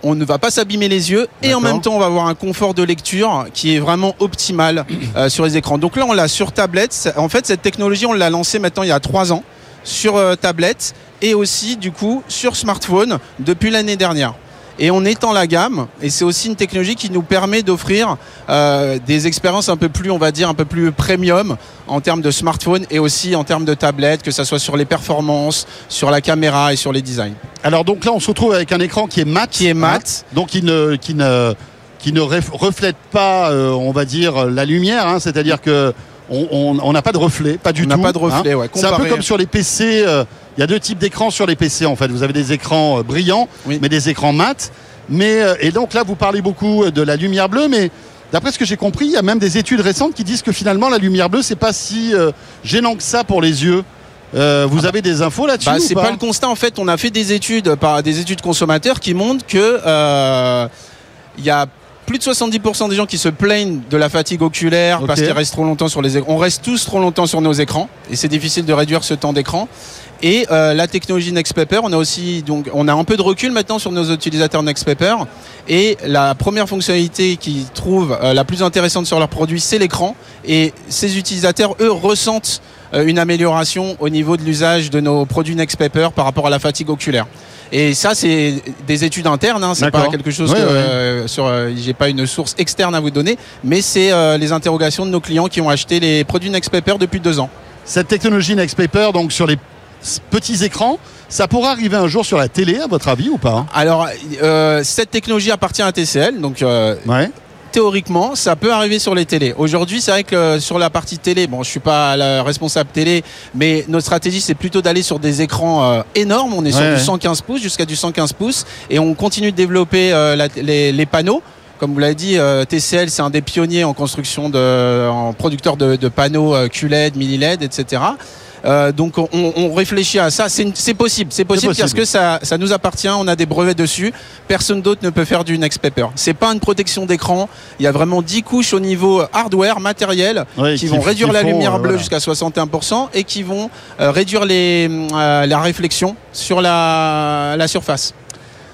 Speaker 7: on ne va pas s'abîmer les yeux et en même temps on va avoir un confort de lecture qui est vraiment optimal *clears throat* euh, sur les écrans. Donc là on l'a sur tablette. En fait cette technologie on l'a lancée maintenant il y a trois ans sur euh, tablette et aussi du coup sur smartphone depuis l'année dernière. Et on étend la gamme et c'est aussi une technologie qui nous permet d'offrir euh, des expériences un peu plus, on va dire, un peu plus premium en termes de smartphone et aussi en termes de tablette, que ça soit sur les performances, sur la caméra et sur les designs.
Speaker 2: Alors donc là, on se retrouve avec un écran qui est mat.
Speaker 7: Qui est mat.
Speaker 2: hein, donc qui ne, qui ne, qui ne ref- reflète pas, euh, on va dire, la lumière. hein, C'est-à-dire que on- n'a pas de reflet, pas du
Speaker 7: On
Speaker 2: tout.
Speaker 7: n'a pas de reflet,
Speaker 2: hein.
Speaker 7: ouais.
Speaker 2: C'est un peu comme sur les PC. euh, Il y a deux types d'écrans sur les PC en fait. Vous avez des écrans euh, brillants,
Speaker 7: Oui.
Speaker 2: mais des écrans mat. Mais euh, et donc là, vous parlez beaucoup de la lumière bleue, mais d'après ce que j'ai compris, il y a même des études récentes qui disent que finalement la lumière bleue, c'est pas si euh, gênant que ça pour les yeux. Euh, vous avez des infos là-dessus
Speaker 7: Bah, c'est pas le constat. En fait, on a fait des études par des études consommateurs qui montrent que euh, il y a plus de 70% des gens qui se plaignent de la fatigue oculaire parce qu'ils restent trop longtemps sur les écrans. On reste tous trop longtemps sur nos écrans et c'est difficile de réduire ce temps d'écran. Et euh, la technologie Next Paper, on a aussi donc on a un peu de recul maintenant sur nos utilisateurs Next Paper. Et la première fonctionnalité qu'ils trouvent euh, la plus intéressante sur leur produit, c'est l'écran. Et ces utilisateurs, eux, ressentent euh, une amélioration au niveau de l'usage de nos produits Next Paper par rapport à la fatigue oculaire. Et ça, c'est des études internes, hein, c'est pas quelque chose que euh, sur. euh, J'ai pas une source externe à vous donner, mais c'est euh, les interrogations de nos clients qui ont acheté les produits Next Paper depuis deux ans.
Speaker 2: Cette technologie Next Paper, donc sur les petits écrans, ça pourra arriver un jour sur la télé, à votre avis, ou pas?
Speaker 7: Alors, cette technologie appartient à TCL, donc
Speaker 2: Ouais.
Speaker 7: Théoriquement, ça peut arriver sur les télés. Aujourd'hui, c'est vrai que euh, sur la partie télé, bon, je suis pas la responsable télé, mais notre stratégie, c'est plutôt d'aller sur des écrans euh, énormes. On est sur
Speaker 2: Ouais,
Speaker 7: du
Speaker 2: ouais.
Speaker 7: 115 pouces jusqu'à du 115 pouces, et on continue de développer euh, la- les, les panneaux. Comme vous l'avez dit, TCL, c'est un des pionniers en construction de, en producteur de, de panneaux QLED, mini LED, etc. Euh, donc on, on réfléchit à ça. C'est possible, c'est possible,
Speaker 2: possible.
Speaker 7: parce que ça, ça nous appartient. On a des brevets dessus. Personne d'autre ne peut faire du Next Paper. C'est pas une protection d'écran. Il y a vraiment 10 couches au niveau hardware, matériel,
Speaker 2: Ouais,
Speaker 7: qui vont réduire
Speaker 2: qui
Speaker 7: la
Speaker 2: font,
Speaker 7: lumière
Speaker 2: euh,
Speaker 7: bleue
Speaker 2: voilà.
Speaker 7: jusqu'à 61% et qui vont euh, réduire les, la réflexion sur la, la surface.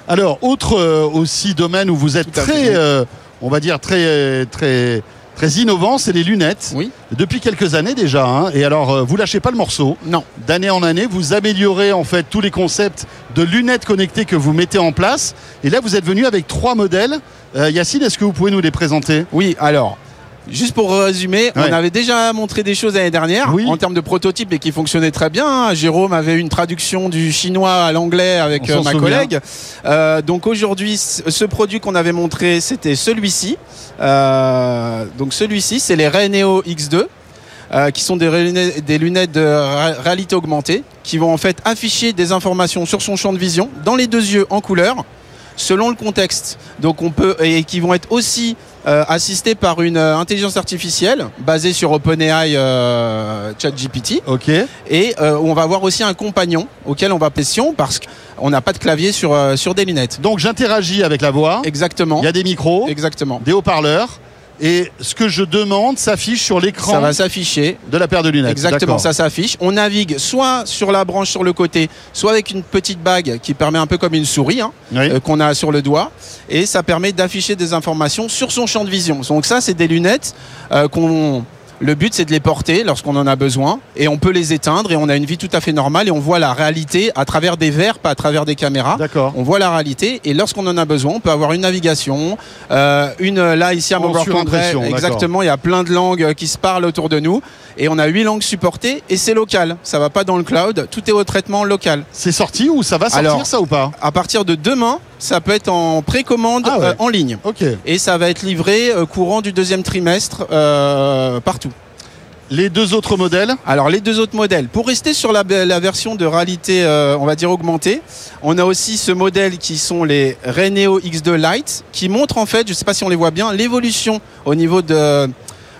Speaker 2: Alors, autre euh, aussi domaine où vous êtes très, euh, on va dire très, très, très innovant, c'est les lunettes.
Speaker 7: Oui.
Speaker 2: Depuis quelques années déjà. hein. Et alors, euh, vous lâchez pas le morceau.
Speaker 7: Non.
Speaker 2: D'année en année, vous améliorez en fait tous les concepts de lunettes connectées que vous mettez en place. Et là, vous êtes venu avec trois modèles. Euh, Yacine, est-ce que vous pouvez nous les présenter?
Speaker 7: Oui, alors. Juste pour résumer,
Speaker 2: Ouais.
Speaker 7: on avait déjà montré des choses l'année dernière
Speaker 2: Oui.
Speaker 7: en termes de prototypes et qui fonctionnaient très bien. Jérôme avait une traduction du chinois à l'anglais avec euh, ma collègue. Euh, donc aujourd'hui, ce produit qu'on avait montré, c'était celui-ci. Euh, donc celui-ci, c'est les Ray Neo X2. euh, qui sont des lunettes, des lunettes de ré- réalité augmentée, qui vont en fait afficher des informations sur son champ de vision dans les deux yeux en couleur, selon le contexte. Donc on peut et qui vont être aussi euh, assistés par une euh, intelligence artificielle basée sur OpenAI euh, ChatGPT
Speaker 2: Ok.
Speaker 7: et euh, on va avoir aussi un compagnon auquel on va pression parce qu'on n'a pas de clavier sur euh, sur des lunettes.
Speaker 2: Donc j'interagis avec la voix.
Speaker 7: Exactement.
Speaker 2: Il y a des micros,
Speaker 7: Exactement.
Speaker 2: des haut-parleurs. Et ce que je demande s'affiche sur
Speaker 7: Ça
Speaker 2: l'écran
Speaker 7: va s'afficher.
Speaker 2: de la paire de lunettes.
Speaker 7: Exactement, ça s'affiche. On navigue soit sur la branche sur le côté, soit avec une petite bague qui permet un peu comme une souris hein,
Speaker 2: Oui.
Speaker 7: euh, qu'on a sur le doigt, et ça permet d'afficher des informations sur son champ de vision. Donc ça, c'est des lunettes euh, qu'on Le but, c'est de les porter lorsqu'on en a besoin et on peut les éteindre et on a une vie tout à fait normale et on voit la réalité à travers des verres, pas à travers des caméras.
Speaker 2: D'accord.
Speaker 7: On voit la réalité et lorsqu'on en a besoin, on peut avoir une navigation, euh, une là ici à
Speaker 2: d'accord.
Speaker 7: Exactement, il y a plein de langues qui se parlent autour de nous et on a huit langues supportées et c'est local. Ça va pas dans le cloud, tout est au traitement local.
Speaker 2: C'est sorti ou ça va sortir
Speaker 7: Alors,
Speaker 2: ça ou pas?
Speaker 7: À partir de demain, ça peut être en précommande
Speaker 2: Ah ouais.
Speaker 7: euh, en ligne et ça va être livré euh, courant du deuxième trimestre euh, partout.
Speaker 2: Les deux autres modèles
Speaker 7: Alors les deux autres modèles, pour rester sur la, la version de réalité, on va dire augmentée, on a aussi ce modèle qui sont les Reneo X2 Lite, qui montrent en fait, je ne sais pas si on les voit bien, l'évolution au niveau de,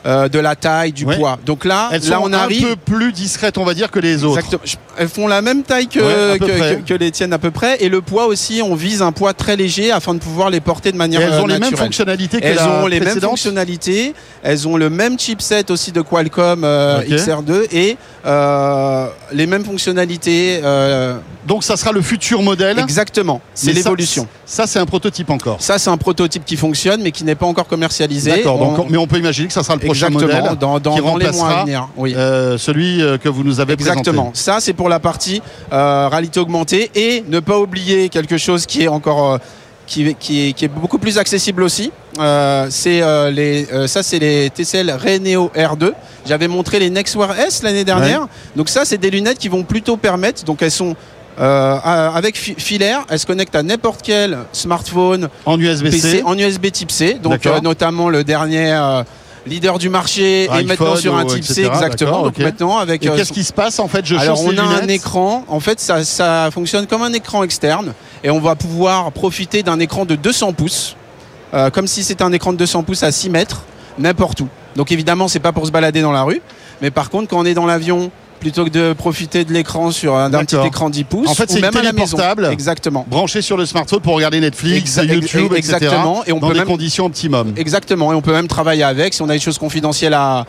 Speaker 7: euh, de la taille, du
Speaker 2: Ouais.
Speaker 7: poids. Donc là,
Speaker 2: Elles
Speaker 7: là
Speaker 2: sont
Speaker 7: on
Speaker 2: un
Speaker 7: arrive.
Speaker 2: peu plus discrètes, on va dire, que les autres.
Speaker 7: Exactement. Elles font la même taille que,
Speaker 2: Ouais, à peu
Speaker 7: que,
Speaker 2: près.
Speaker 7: que- que les tiennes à peu près. Et le poids aussi, on vise un poids très léger afin de pouvoir les porter de
Speaker 2: Et
Speaker 7: manière
Speaker 2: elles
Speaker 7: euh,
Speaker 2: ont les mêmes
Speaker 7: naturelle.
Speaker 2: fonctionnalités que
Speaker 7: Elles
Speaker 2: la
Speaker 7: ont les mêmes fonctionnalités, elles ont le même chipset aussi de Qualcomm euh,
Speaker 2: Ok.
Speaker 7: XR2 et euh, les mêmes fonctionnalités. euh,
Speaker 2: Donc ça sera le futur modèle.
Speaker 7: exactement, c'est
Speaker 2: ça-
Speaker 7: l'évolution.
Speaker 2: Ça, c'est un prototype encore.
Speaker 7: Ça, c'est un prototype qui fonctionne mais qui n'est pas encore commercialisé.
Speaker 2: D'accord.
Speaker 7: On-
Speaker 2: Mais on peut imaginer que ça sera le prochain
Speaker 7: Exactement,
Speaker 2: modèle
Speaker 7: dans, dans-
Speaker 2: qui
Speaker 7: dans les mois à venir. Oui.
Speaker 2: celui que vous nous avez
Speaker 7: Exactement. Ça, c'est pour la partie euh, réalité augmentée et ne pas oublier quelque chose qui est encore euh, qui, qui est, qui est beaucoup plus accessible aussi. Euh, c'est euh, les euh, ça c'est les TCL Reneo R2. J'avais montré les Nextwear S l'année dernière. Donc ça c'est des lunettes qui vont plutôt permettre. Donc elles sont avec fi- filaire, elles se connectent à n'importe quel smartphone.
Speaker 2: En USB-C.
Speaker 7: En USB Type C. Donc notamment le dernier leader du marché
Speaker 2: iPhone
Speaker 7: et maintenant sur un Type C exactement. Donc maintenant avec euh,
Speaker 2: qu'est-ce qui se passe en fait Je
Speaker 7: alors on a un écran, en fait ça, ça fonctionne comme un écran externe. Et on va pouvoir profiter d'un écran de 200 pouces, euh, comme si c'était un écran de 200 pouces à 6 mètres, n'importe où. Donc évidemment c'est pas pour se balader dans la rue, mais par contre quand on est dans l'avion, plutôt que de profiter de l'écran sur un d'un petit écran 10 pouces,
Speaker 2: En fait,
Speaker 7: ou
Speaker 2: c'est
Speaker 7: même maison.
Speaker 2: téléportable.
Speaker 7: Exactement.
Speaker 2: branché sur le smartphone pour regarder Netflix,
Speaker 7: Exa-
Speaker 2: YouTube, etc.
Speaker 7: exactement. Et on
Speaker 2: dans
Speaker 7: peut
Speaker 2: des
Speaker 7: même-
Speaker 2: conditions optimum.
Speaker 7: Exactement, et on peut même travailler avec. Si on a des choses confidentielles à,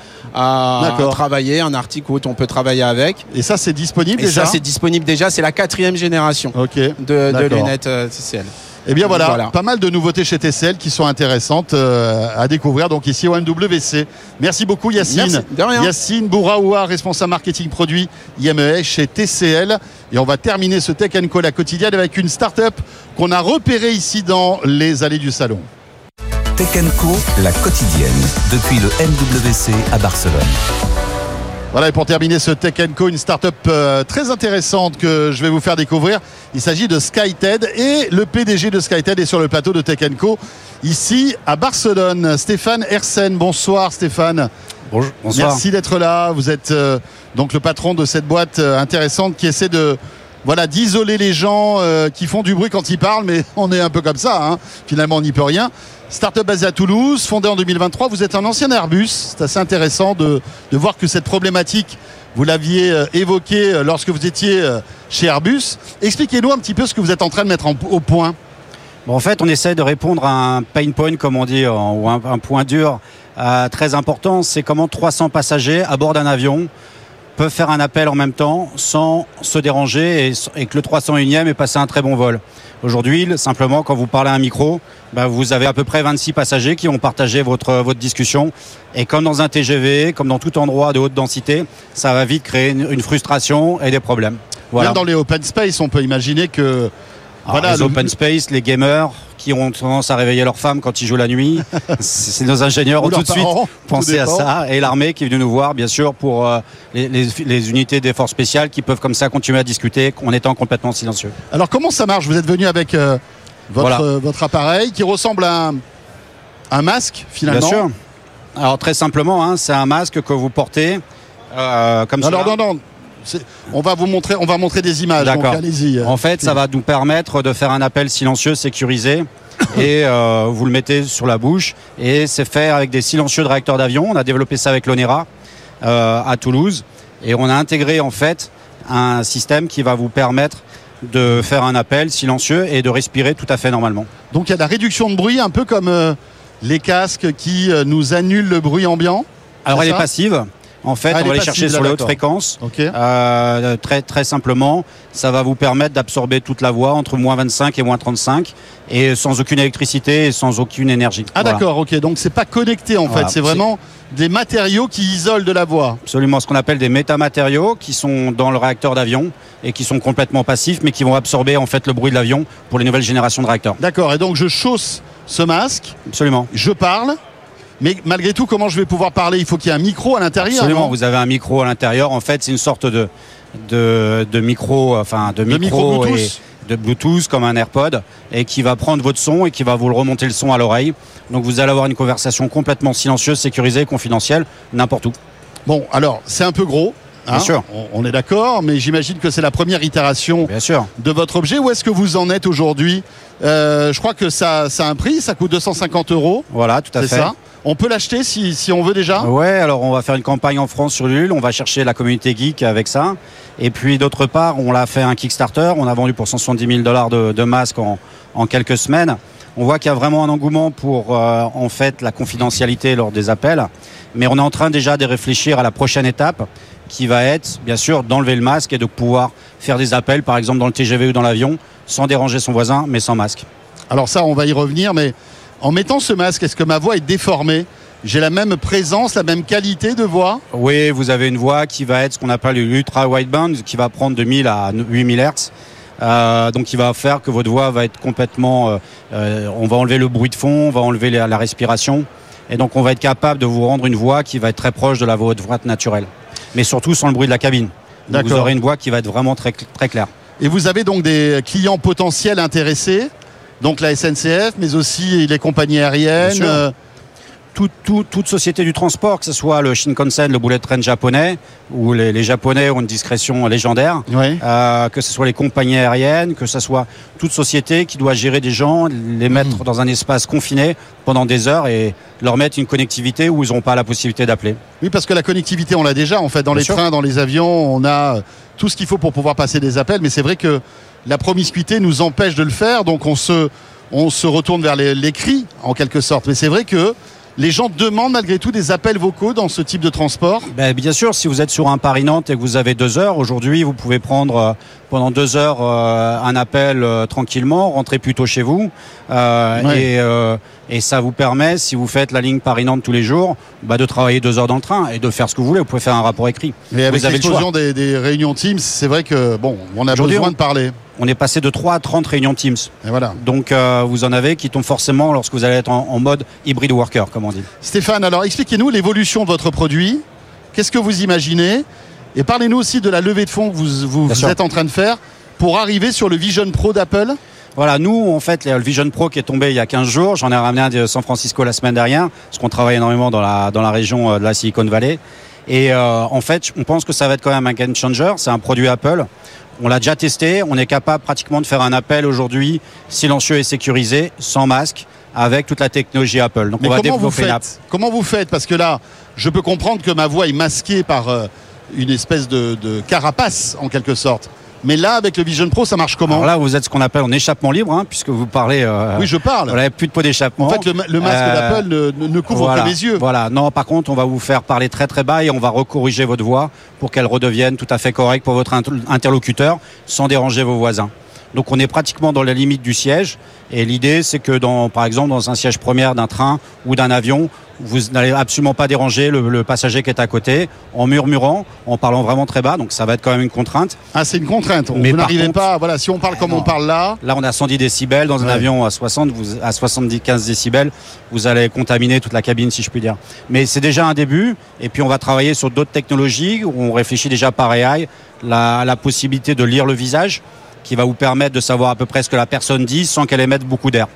Speaker 7: travailler, un article ou autre, on peut travailler avec.
Speaker 2: Et ça, c'est disponible
Speaker 7: Et
Speaker 2: déjà
Speaker 7: ça, c'est disponible déjà. C'est la quatrième génération de, lunettes euh, TCL.
Speaker 2: Eh bien voilà,
Speaker 7: Voilà.
Speaker 2: pas mal de nouveautés chez TCL qui sont intéressantes euh, à découvrir donc ici au MWC. Merci beaucoup Yacine.
Speaker 7: Merci, de rien.
Speaker 2: Yacine Bouraoua, responsable marketing produit IMES chez TCL. Et on va terminer ce Tech Co la quotidienne avec une start-up qu'on a repérée ici dans les allées du salon.
Speaker 1: Tech Co, la quotidienne, depuis le MWC à Barcelone.
Speaker 2: Voilà, et pour terminer ce Tech Co, une start-up euh, très intéressante que je vais vous faire découvrir. Il s'agit de SkyTed et le PDG de SkyTed est sur le plateau de Tech Co ici à Barcelone. Stéphane Hersen, bonsoir Stéphane.
Speaker 8: Bonjour, bonsoir.
Speaker 2: Merci d'être là. Vous êtes euh, donc le patron de cette boîte euh, intéressante qui essaie de voilà d'isoler les gens euh, qui font du bruit quand ils parlent, mais *laughs* on est un peu comme ça. hein. Finalement, on n'y peut rien. Startup basée à Toulouse, fondée en 2023. Vous êtes un ancien Airbus. C'est assez intéressant de, de voir que cette problématique, vous l'aviez euh, évoquée euh, lorsque vous étiez chez Airbus. Expliquez-nous un petit peu ce que vous êtes en train de mettre au point.
Speaker 8: Bon, en fait, on essaie de répondre à un pain point, comme on dit, ou un, point dur très important. C'est comment 300 passagers à bord d'un avion peuvent faire un appel en même temps sans se déranger et, que le 301e ait passé un très bon vol. Aujourd'hui, le- simplement, quand vous parlez à un micro, ben, vous avez à peu près 26 passagers qui vont partager votre, votre discussion. Et comme dans un TGV, comme dans tout endroit de haute densité, ça va vite créer une, frustration et des problèmes.
Speaker 2: Dans les open space, on peut imaginer que
Speaker 8: Alors,
Speaker 2: voilà,
Speaker 8: les
Speaker 2: le-
Speaker 8: open space, les gamers qui ont tendance à réveiller leurs femmes quand ils jouent la nuit. *laughs* C'est nos ingénieurs ont tout de suite pensé à ça. Et l'armée qui est venue nous voir, bien sûr, pour euh, les, les- les unités des forces spéciales qui peuvent comme ça continuer à discuter en étant complètement silencieux.
Speaker 2: Alors comment ça marche? Vous êtes venu avec euh, votre,
Speaker 8: Voilà.
Speaker 2: euh, votre appareil qui ressemble à un, un masque finalement?
Speaker 8: Bien sûr. Alors très simplement, hein, c'est un masque que vous portez comme ça.
Speaker 2: Alors non non, on va vous montrer, on va montrer des images.
Speaker 8: D'accord.
Speaker 2: allez-y.
Speaker 8: En fait, ça va nous permettre de faire un appel silencieux sécurisé. *coughs* et euh, vous le mettez sur la bouche. Et c'est fait avec des silencieux de réacteurs d'avion. On a développé ça avec l'ONERA euh, à Toulouse. Et on a intégré en fait un système qui va vous permettre de faire un appel silencieux et de respirer tout à fait normalement.
Speaker 2: Donc il y a de la réduction de bruit, un peu comme euh, les casques qui nous annulent le bruit ambiant.
Speaker 8: Alors elle est passive. En fait,
Speaker 2: Ah,
Speaker 8: on va chercher sur les hautes fréquences.
Speaker 2: Ok.
Speaker 8: Euh, très très simplement, ça va vous permettre d'absorber toute la voix entre moins 25 et moins 35 et sans aucune électricité et sans aucune énergie.
Speaker 2: Ah
Speaker 8: Voilà.
Speaker 2: d'accord, ok. Donc c'est pas connecté en
Speaker 8: Voilà,
Speaker 2: fait, c'est vraiment des matériaux qui isolent de la voix.
Speaker 8: Absolument, ce qu'on appelle des métamatériaux qui sont dans le réacteur d'avion et qui sont complètement passifs mais qui vont absorber en fait le bruit de l'avion pour les nouvelles générations de réacteurs.
Speaker 2: D'accord, et donc je chausse ce masque,
Speaker 8: Absolument.
Speaker 2: je parle, mais malgré tout, comment je vais pouvoir parler? Il faut qu'il y ait un micro à l'intérieur.
Speaker 8: Absolument, vous avez un micro à l'intérieur. En fait, c'est une sorte de, de, de micro, enfin de,
Speaker 2: De micro
Speaker 8: micro, et
Speaker 2: Bluetooth?
Speaker 8: de Bluetooth comme un AirPod et qui va prendre votre son et qui va vous le remonter le son à l'oreille. Donc vous allez avoir une conversation complètement silencieuse, sécurisée, confidentielle, n'importe où.
Speaker 2: Bon, alors c'est un peu gros. hein,
Speaker 8: Bien sûr.
Speaker 2: On, est d'accord, mais j'imagine que c'est la première itération
Speaker 8: Bien sûr.
Speaker 2: de votre objet. Où est-ce que vous en êtes aujourd'hui? Euh, Je crois que ça, ça a un prix, ça coûte 250 euros.
Speaker 8: Voilà, tout à
Speaker 2: C'est
Speaker 8: fait.
Speaker 2: ça? On peut l'acheter si, si on veut déjà?
Speaker 8: Ouais, alors on va faire une campagne en France sur Ulule, on va chercher la communauté geek avec ça. Et puis d'autre part, on l'a fait un Kickstarter, on a vendu pour 170 000 dollars de, de masques en, en quelques semaines. On voit qu'il y a vraiment un engouement pour euh, en fait la confidentialité lors des appels, mais on est en train déjà de réfléchir à la prochaine étape qui va être bien sûr d'enlever le masque et de pouvoir faire des appels par exemple dans le TGV ou dans l'avion sans déranger son voisin mais sans masque.
Speaker 2: Alors ça, on va y revenir, mais en mettant ce masque, est-ce que ma voix est déformée? J'ai la même présence, la même qualité de voix?
Speaker 8: Oui, vous avez une voix qui va être ce qu'on appelle l'ultra wideband, qui va prendre de 1000 à 8000 Hz. Euh, donc, qui va faire que votre voix va être complètement. euh, euh, on va enlever le bruit de fond, on va enlever la, la respiration, et donc on va être capable de vous rendre une voix qui va être très proche de la voix naturelle, mais surtout sans le bruit de la cabine. Donc, vous aurez une voix qui va être vraiment très très claire.
Speaker 2: Et vous avez donc des clients potentiels intéressés, donc la SNCF, mais aussi les compagnies aériennes. Euh,
Speaker 8: Toute, toute- toute société du transport, que ce soit le Shinkansen, le bullet train japonais, où les, les Japonais ont une discrétion légendaire. Euh, que ce soit les compagnies aériennes, que ce soit toute société qui doit gérer des gens, les mettre
Speaker 2: Mhm.
Speaker 8: dans un espace confiné pendant des heures et leur mettre une connectivité où ils n'ont pas la possibilité d'appeler.
Speaker 2: Oui, parce que la connectivité, on l'a déjà. En fait, dans
Speaker 8: Bien
Speaker 2: les
Speaker 8: sûr.
Speaker 2: trains, dans les avions, on a tout ce qu'il faut pour pouvoir passer des appels. Mais c'est vrai que la promiscuité nous empêche de le faire. Donc, on se, on se retourne vers les- l'écrit, en quelque sorte. Mais c'est vrai que les gens demandent malgré tout des appels vocaux dans ce type de transport.
Speaker 8: Ben, bien sûr, si vous êtes sur un Paris-Nantes et que vous avez deux heures, aujourd'hui, vous pouvez prendre euh, pendant deux heures euh, un appel euh, tranquillement, rentrer plus tôt chez vous. euh,
Speaker 2: Ouais.
Speaker 8: et, et ça vous permet, si vous faites la ligne Paris-Nantes tous les jours, bah, de travailler deux heures dans le train et de faire ce que vous voulez. Vous pouvez faire un rapport écrit.
Speaker 2: Mais avec
Speaker 8: le
Speaker 2: l'explosion des, des réunions Teams, c'est vrai que bon, on a besoin
Speaker 8: on-
Speaker 2: de parler.
Speaker 8: On est passé de 3 à 30 réunions Teams.
Speaker 2: Et voilà.
Speaker 8: Donc euh, vous en avez qui tombent forcément lorsque vous allez être en, en mode hybride worker, comme on dit.
Speaker 2: Stéphane, alors expliquez-nous l'évolution de votre produit. Qu'est-ce que vous imaginez Et parlez-nous aussi de la levée de fonds que vous, vous, vous êtes en train de faire pour arriver sur le Vision Pro d'Apple.
Speaker 8: Voilà, nous, en fait, le Vision Pro qui est tombé il y a 15 jours, j'en ai ramené un de San Francisco la semaine dernière, parce qu'on travaille énormément dans la, dans la région euh, de la Silicon Valley. Et euh, en fait, on pense que ça va être quand même un game changer. C'est un produit Apple. On l'a déjà testé. On est capable pratiquement de faire un appel aujourd'hui silencieux et sécurisé, sans masque, avec toute la technologie Apple. Donc
Speaker 2: Mais
Speaker 8: on va
Speaker 2: comment vous
Speaker 8: développer app.
Speaker 2: faites Comment vous faites Parce que là, je peux comprendre que ma voix est masquée par euh, une espèce de, de carapace, en quelque sorte. Mais là, avec le Vision Pro, ça marche comment
Speaker 8: Alors là, vous êtes ce qu'on appelle en échappement libre, hein, puisque vous parlez. euh,
Speaker 2: Oui, je parle.
Speaker 8: Vous n'avez plus de pot d'échappement.
Speaker 2: En fait, le, ma- le masque
Speaker 8: Euh,
Speaker 2: d'Apple ne, couvre
Speaker 8: voilà,
Speaker 2: que mes yeux.
Speaker 8: Voilà. Non, par contre, on va vous faire parler très très bas et on va recorriger votre voix pour qu'elle redevienne tout à fait correcte pour votre inter- interlocuteur sans déranger vos voisins. Donc on est pratiquement dans la limite du siège et l'idée c'est que dans, par exemple dans un siège première d'un train ou d'un avion, vous n'allez absolument pas déranger le, le passager qui est à côté en murmurant, en parlant vraiment très bas. Donc ça va être quand même une contrainte.
Speaker 2: Ah, c'est une contrainte.
Speaker 8: Mais
Speaker 2: vous n'arrivez
Speaker 8: contre-
Speaker 2: pas. Voilà, si on parle comme
Speaker 8: Non.
Speaker 2: on parle là.
Speaker 8: Là, on a 110 décibels. Dans un
Speaker 2: Ouais.
Speaker 8: avion à 60, vous, à 75 décibels, vous allez contaminer toute la cabine, si je puis dire. Mais c'est déjà un début. Et puis, on va travailler sur d'autres technologies où on réfléchit déjà par AI, la, la possibilité de lire le visage, qui va vous permettre de savoir à peu près ce que la personne dit sans qu'elle émette beaucoup d'air.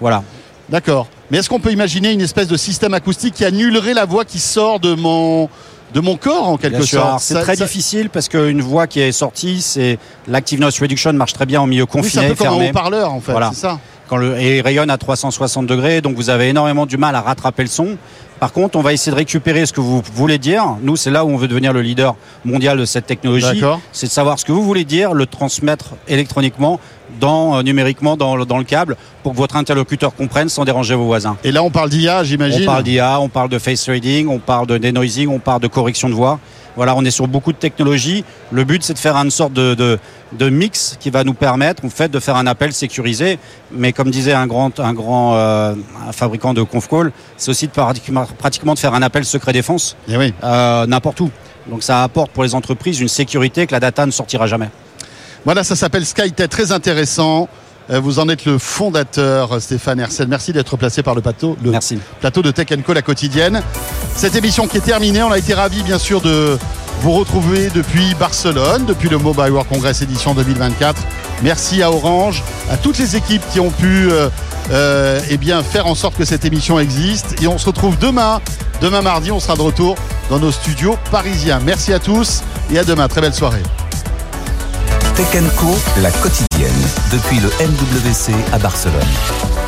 Speaker 8: Voilà.
Speaker 2: D'accord. Mais est-ce qu'on peut imaginer une espèce de système acoustique qui annulerait la voix qui sort de mon, de mon corps, en quelque
Speaker 8: sûr.
Speaker 2: sorte?
Speaker 8: C'est très
Speaker 2: ça-
Speaker 8: difficile parce qu'une voix qui est sortie, c'est l'active noise reduction marche très bien en milieu
Speaker 2: Oui, c'est un
Speaker 8: confiné,
Speaker 2: peu comme un haut-parleur, en fait.
Speaker 8: Voilà.
Speaker 2: C'est ça.
Speaker 8: quand le, et il rayonne à 360 degrés, donc vous avez énormément du mal à rattraper le son. Par contre, on va essayer de récupérer ce que vous voulez dire. Nous, c'est là où on veut devenir le leader mondial de cette technologie.
Speaker 2: D'accord.
Speaker 8: C'est de savoir ce que vous voulez dire, le transmettre électroniquement, dans, euh, numériquement dans, le- dans le câble, pour que votre interlocuteur comprenne sans déranger vos voisins.
Speaker 2: Et là, on parle d'IA, j'imagine.
Speaker 8: On parle d'IA, on parle de face trading, on parle de denoising, on parle de correction de voix. Voilà, on est sur beaucoup de technologies. Le but, c'est de faire une sorte de, de, de mix qui va nous permettre, en fait, de faire un appel sécurisé. Mais comme disait un grand, un grand euh, un fabricant de conf call, c'est aussi de pratiquement, de faire un appel secret défense
Speaker 2: Eh oui.
Speaker 8: euh, n'importe où. Donc ça apporte pour les entreprises une sécurité que la data ne sortira jamais.
Speaker 2: Voilà, ça s'appelle SkyTech, très intéressant. Euh, Vous en êtes le fondateur, Stéphane Hersel. Merci d'être placé par le plateau, le
Speaker 8: Merci.
Speaker 2: plateau de Tech Co, la quotidienne. Cette émission qui est terminée, on a été ravis, bien sûr, de vous retrouver depuis Barcelone, depuis le Mobile World Congress édition 2024. Merci à Orange, à toutes les équipes qui ont pu euh, euh, eh bien, faire en sorte que cette émission existe. Et on se retrouve demain. Demain mardi, on sera de retour dans nos studios parisiens. Merci à tous et à demain. Très belle soirée.
Speaker 1: Tech Co, la quotidienne, depuis le MWC à Barcelone.